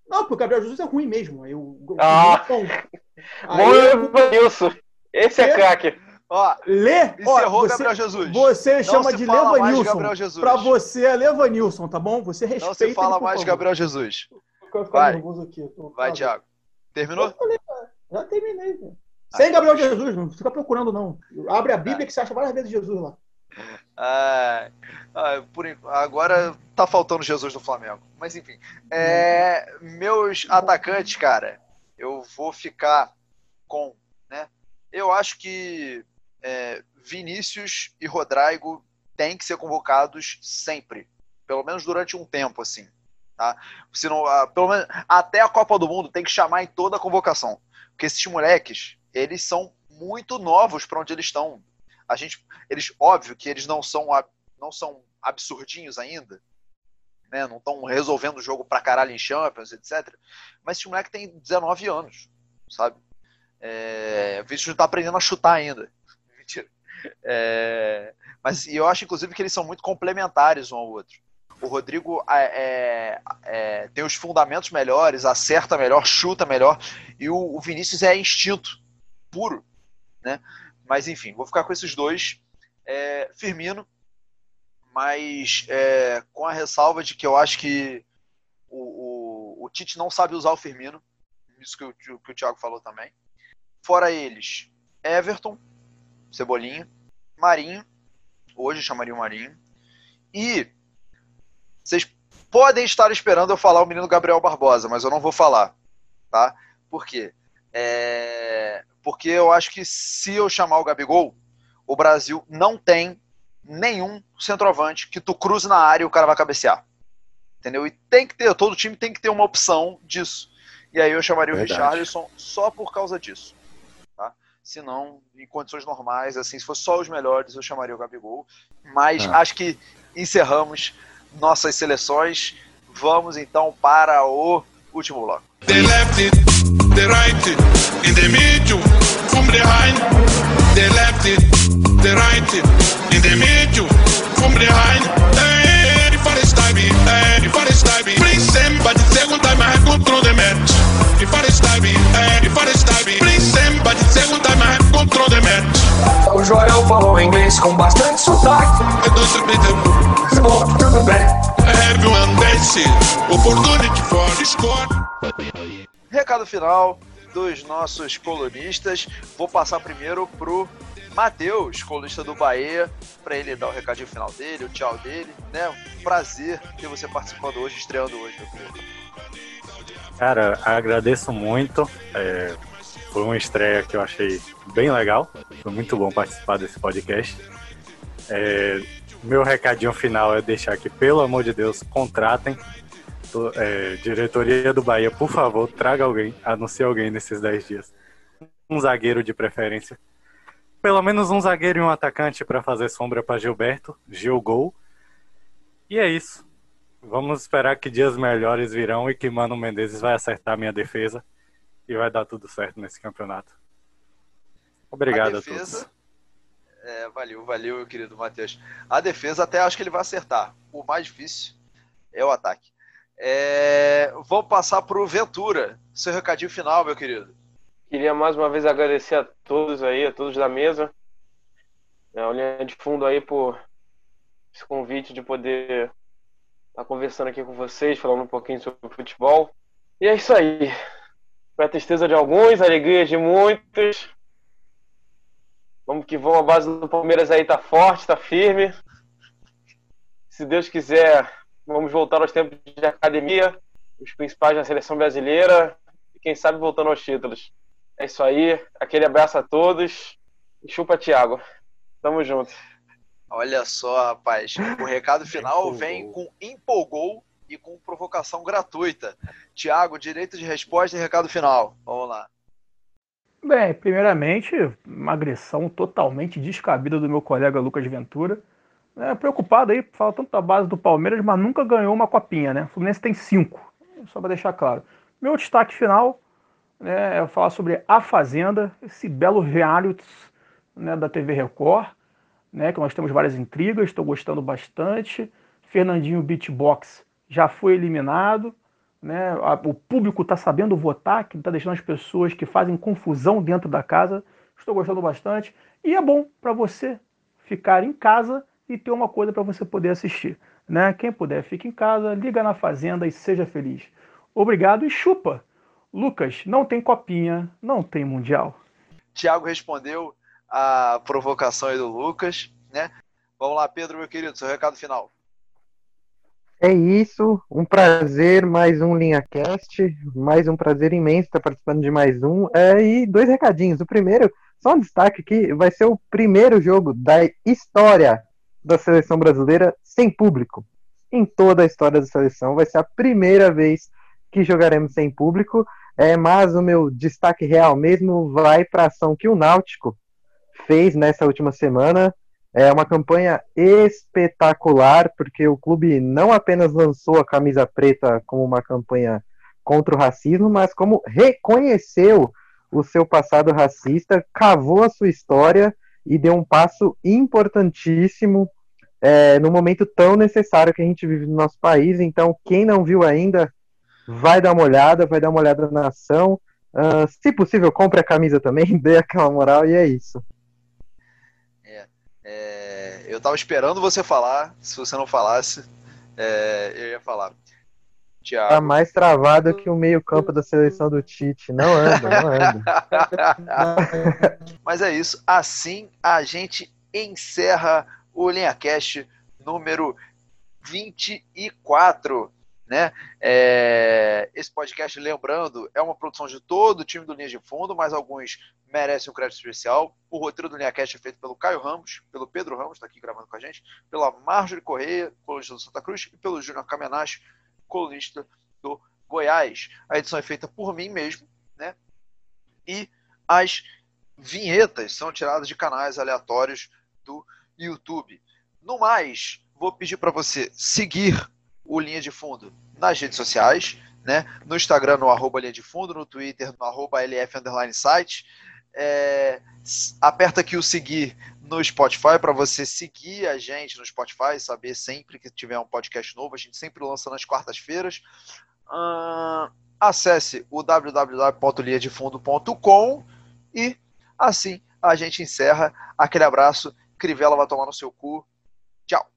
Não, porque o Gabriel Jesus é ruim mesmo. Aí o- o Ah. É bom. Evanilson. Esse é craque. Ó, Lê, ó, encerrou você, Gabriel Jesus. Você chama de Levanilson. Pra você é Levanilson, tá bom? Você respeita Não se fala mais de. Gabriel Jesus. Vai. Vai, tá, Thiago. Terminou? Eu falei, cara, Já terminei, velho. Ah, Sem então Gabriel. Jesus, não fica procurando, não. Abre a Bíblia que você acha várias vezes Jesus lá. Ah, ah, por agora tá faltando Jesus no Flamengo. Mas enfim. É, meus atacantes, cara, eu vou ficar com. Né, eu acho que é, Vinícius e Rodrigo têm que ser convocados sempre. Pelo menos durante um tempo, assim. Tá? Se não, ah, pelo menos, até a Copa do Mundo tem que chamar em toda a convocação. Porque esses moleques, eles são muito novos para onde eles estão. A gente, eles, óbvio que eles não são, não são absurdinhos ainda, né? Não estão resolvendo o jogo pra caralho em Champions, etc. Mas esse moleque tem 19 anos, sabe? É, o Vinícius tá aprendendo a chutar ainda. Mentira. É, mas eu acho, inclusive, que eles são muito complementares um ao outro. O Rodrigo é, é, tem os fundamentos melhores, acerta melhor, chuta melhor, e o, o Vinícius é instinto puro, né? Mas enfim, vou ficar com esses dois. É, Firmino, mas é, com a ressalva de que eu acho que o, o, o Tite não sabe usar o Firmino, isso que o, que o Thiago falou também. Fora eles, Everton, Cebolinha, Marinho, hoje chamaria o Marinho, e vocês podem estar esperando eu falar o menino Gabriel Barbosa, mas eu não vou falar, tá? Por quê? É, porque eu acho que se eu chamar o Gabigol, o Brasil não tem nenhum centroavante que tu cruze na área e o cara vai cabecear. Entendeu? E tem que ter, todo time tem que ter uma opção disso. E aí eu chamaria Verdade. o Richarlison só por causa disso. Tá? Se não, em condições normais, assim, se fosse só os melhores, eu chamaria o Gabigol. Mas Ah. acho que encerramos nossas seleções. Vamos então para o último bloco. The left it, the right it, in the middle, from behind. The left it, the right in the middle, from behind. Hey, for the stabby, hey, for the stabby. Bring somebody, second time I have control the match. The stabby, hey, for the stabby. Bring somebody, second time I have control the match. O Joel falou inglês com bastante sotaque. I don't submit. Bom, tudo bem. Everyone dance, opportunity for the score. Recado final dos nossos colunistas. Vou passar primeiro pro Matheus, colunista do Bahia, para ele dar o recadinho final dele, o tchau dele, né? Prazer ter você participando hoje, estreando hoje, meu querido. Cara, agradeço muito. é, foi uma estreia que eu achei bem legal. Foi muito bom participar desse podcast. É, meu recadinho final é deixar que, pelo amor de Deus, contratem. Tô- é, diretoria do Bahia, por favor, traga alguém, anuncie alguém nesses 10 dias. Um zagueiro de preferência. Pelo menos um zagueiro e um atacante para fazer sombra para Gilberto, Gil Gol. E é isso. Vamos esperar que dias melhores virão e que Mano Menezes vai acertar minha defesa e vai dar tudo certo nesse campeonato. Obrigado a a, todos. defesa, é, valeu, valeu, meu querido Matheus. A defesa até acho que ele vai acertar. O mais difícil é o ataque. É, vou passar pro Ventura. Seu recadinho final, meu querido. Queria mais uma vez agradecer a todos aí, a todos da mesa, né, a linha de fundo aí por esse convite de poder estar conversando aqui com vocês, falando um pouquinho sobre futebol. E é isso aí. Para tristeza de alguns, alegria de muitos. Vamos que vamos, a base do Palmeiras aí tá forte, tá firme. Se Deus quiser, vamos voltar aos tempos de academia, os principais da seleção brasileira e quem sabe voltando aos títulos. É isso aí. Aquele abraço a todos. E chupa, Thiago. Tamo junto. Olha só, rapaz. O recado final vem com empolgou e com provocação gratuita. Tiago, direito de resposta e recado final. Vamos lá. Bem, primeiramente, uma agressão totalmente descabida do meu colega Lucas Ventura. É, preocupado aí, fala tanto da base do Palmeiras, mas nunca ganhou uma copinha, né? O Fluminense tem cinco, só para deixar claro. Meu destaque final né, é falar sobre A Fazenda, esse belo reality né, da TV Record, né, que nós temos várias intrigas, estou gostando bastante. Fernandinho Beatbox já foi eliminado, né? O público está sabendo votar, que está deixando as pessoas que fazem confusão dentro da casa Estou gostando bastante. E é bom para você ficar em casa e ter uma coisa para você poder assistir. Né? Quem puder, fique em casa, liga na Fazenda e seja feliz. Obrigado e chupa! Lucas, não tem copinha, não tem mundial. Tiago respondeu a provocação aí do Lucas, né? Vamos lá, Pedro, meu querido, seu recado final. É isso, um prazer, mais um LinhaCast, mais um prazer imenso estar participando de mais um. É, e dois recadinhos. O primeiro, só um destaque aqui, vai ser o primeiro jogo da história da seleção brasileira sem público. Em toda a história da seleção, vai ser a primeira vez que jogaremos sem público. É, mas o meu destaque real mesmo vai para a ação que o Náutico fez nessa última semana. É uma campanha espetacular, porque o clube não apenas lançou a camisa preta como uma campanha contra o racismo, mas como reconheceu o seu passado racista, cavou a sua história e deu um passo importantíssimo é, no momento tão necessário que a gente vive no nosso país. Então, quem não viu ainda, vai dar uma olhada, vai dar uma olhada na ação. Uh, se possível, compre a camisa também, dê aquela moral e é isso. É, é, eu tava esperando você falar, se você não falasse, é, eu ia falar. Thiago. Tá mais travado que o meio-campo da seleção do Tite. Não anda, não anda. Mas é isso. Assim a gente encerra o LinhaCast número 24 né? É, esse podcast, lembrando, é uma produção de todo o time do Linha de Fundo, mas alguns merecem um crédito especial. O roteiro do LinhaCast é feito pelo Caio Ramos, pelo Pedro Ramos, está aqui gravando com a gente, pela Marjorie Correia, colunista do Santa Cruz, e pelo Júnior Kamenashi, colunista do Goiás. A edição é feita por mim mesmo, né? E as vinhetas são tiradas de canais aleatórios do YouTube. No mais, vou pedir para você seguir o Linha de Fundo nas redes sociais, né? No Instagram, no arroba Linha de Fundo, no Twitter, no arroba LF Underline Site. É, aperta aqui o seguir no Spotify para você seguir a gente no Spotify, saber sempre que tiver um podcast novo. A gente sempre lança nas quartas-feiras. Uh, acesse o www.linhadefundo.com e assim a gente encerra. Aquele abraço. Crivella vai tomar no seu cu. Tchau.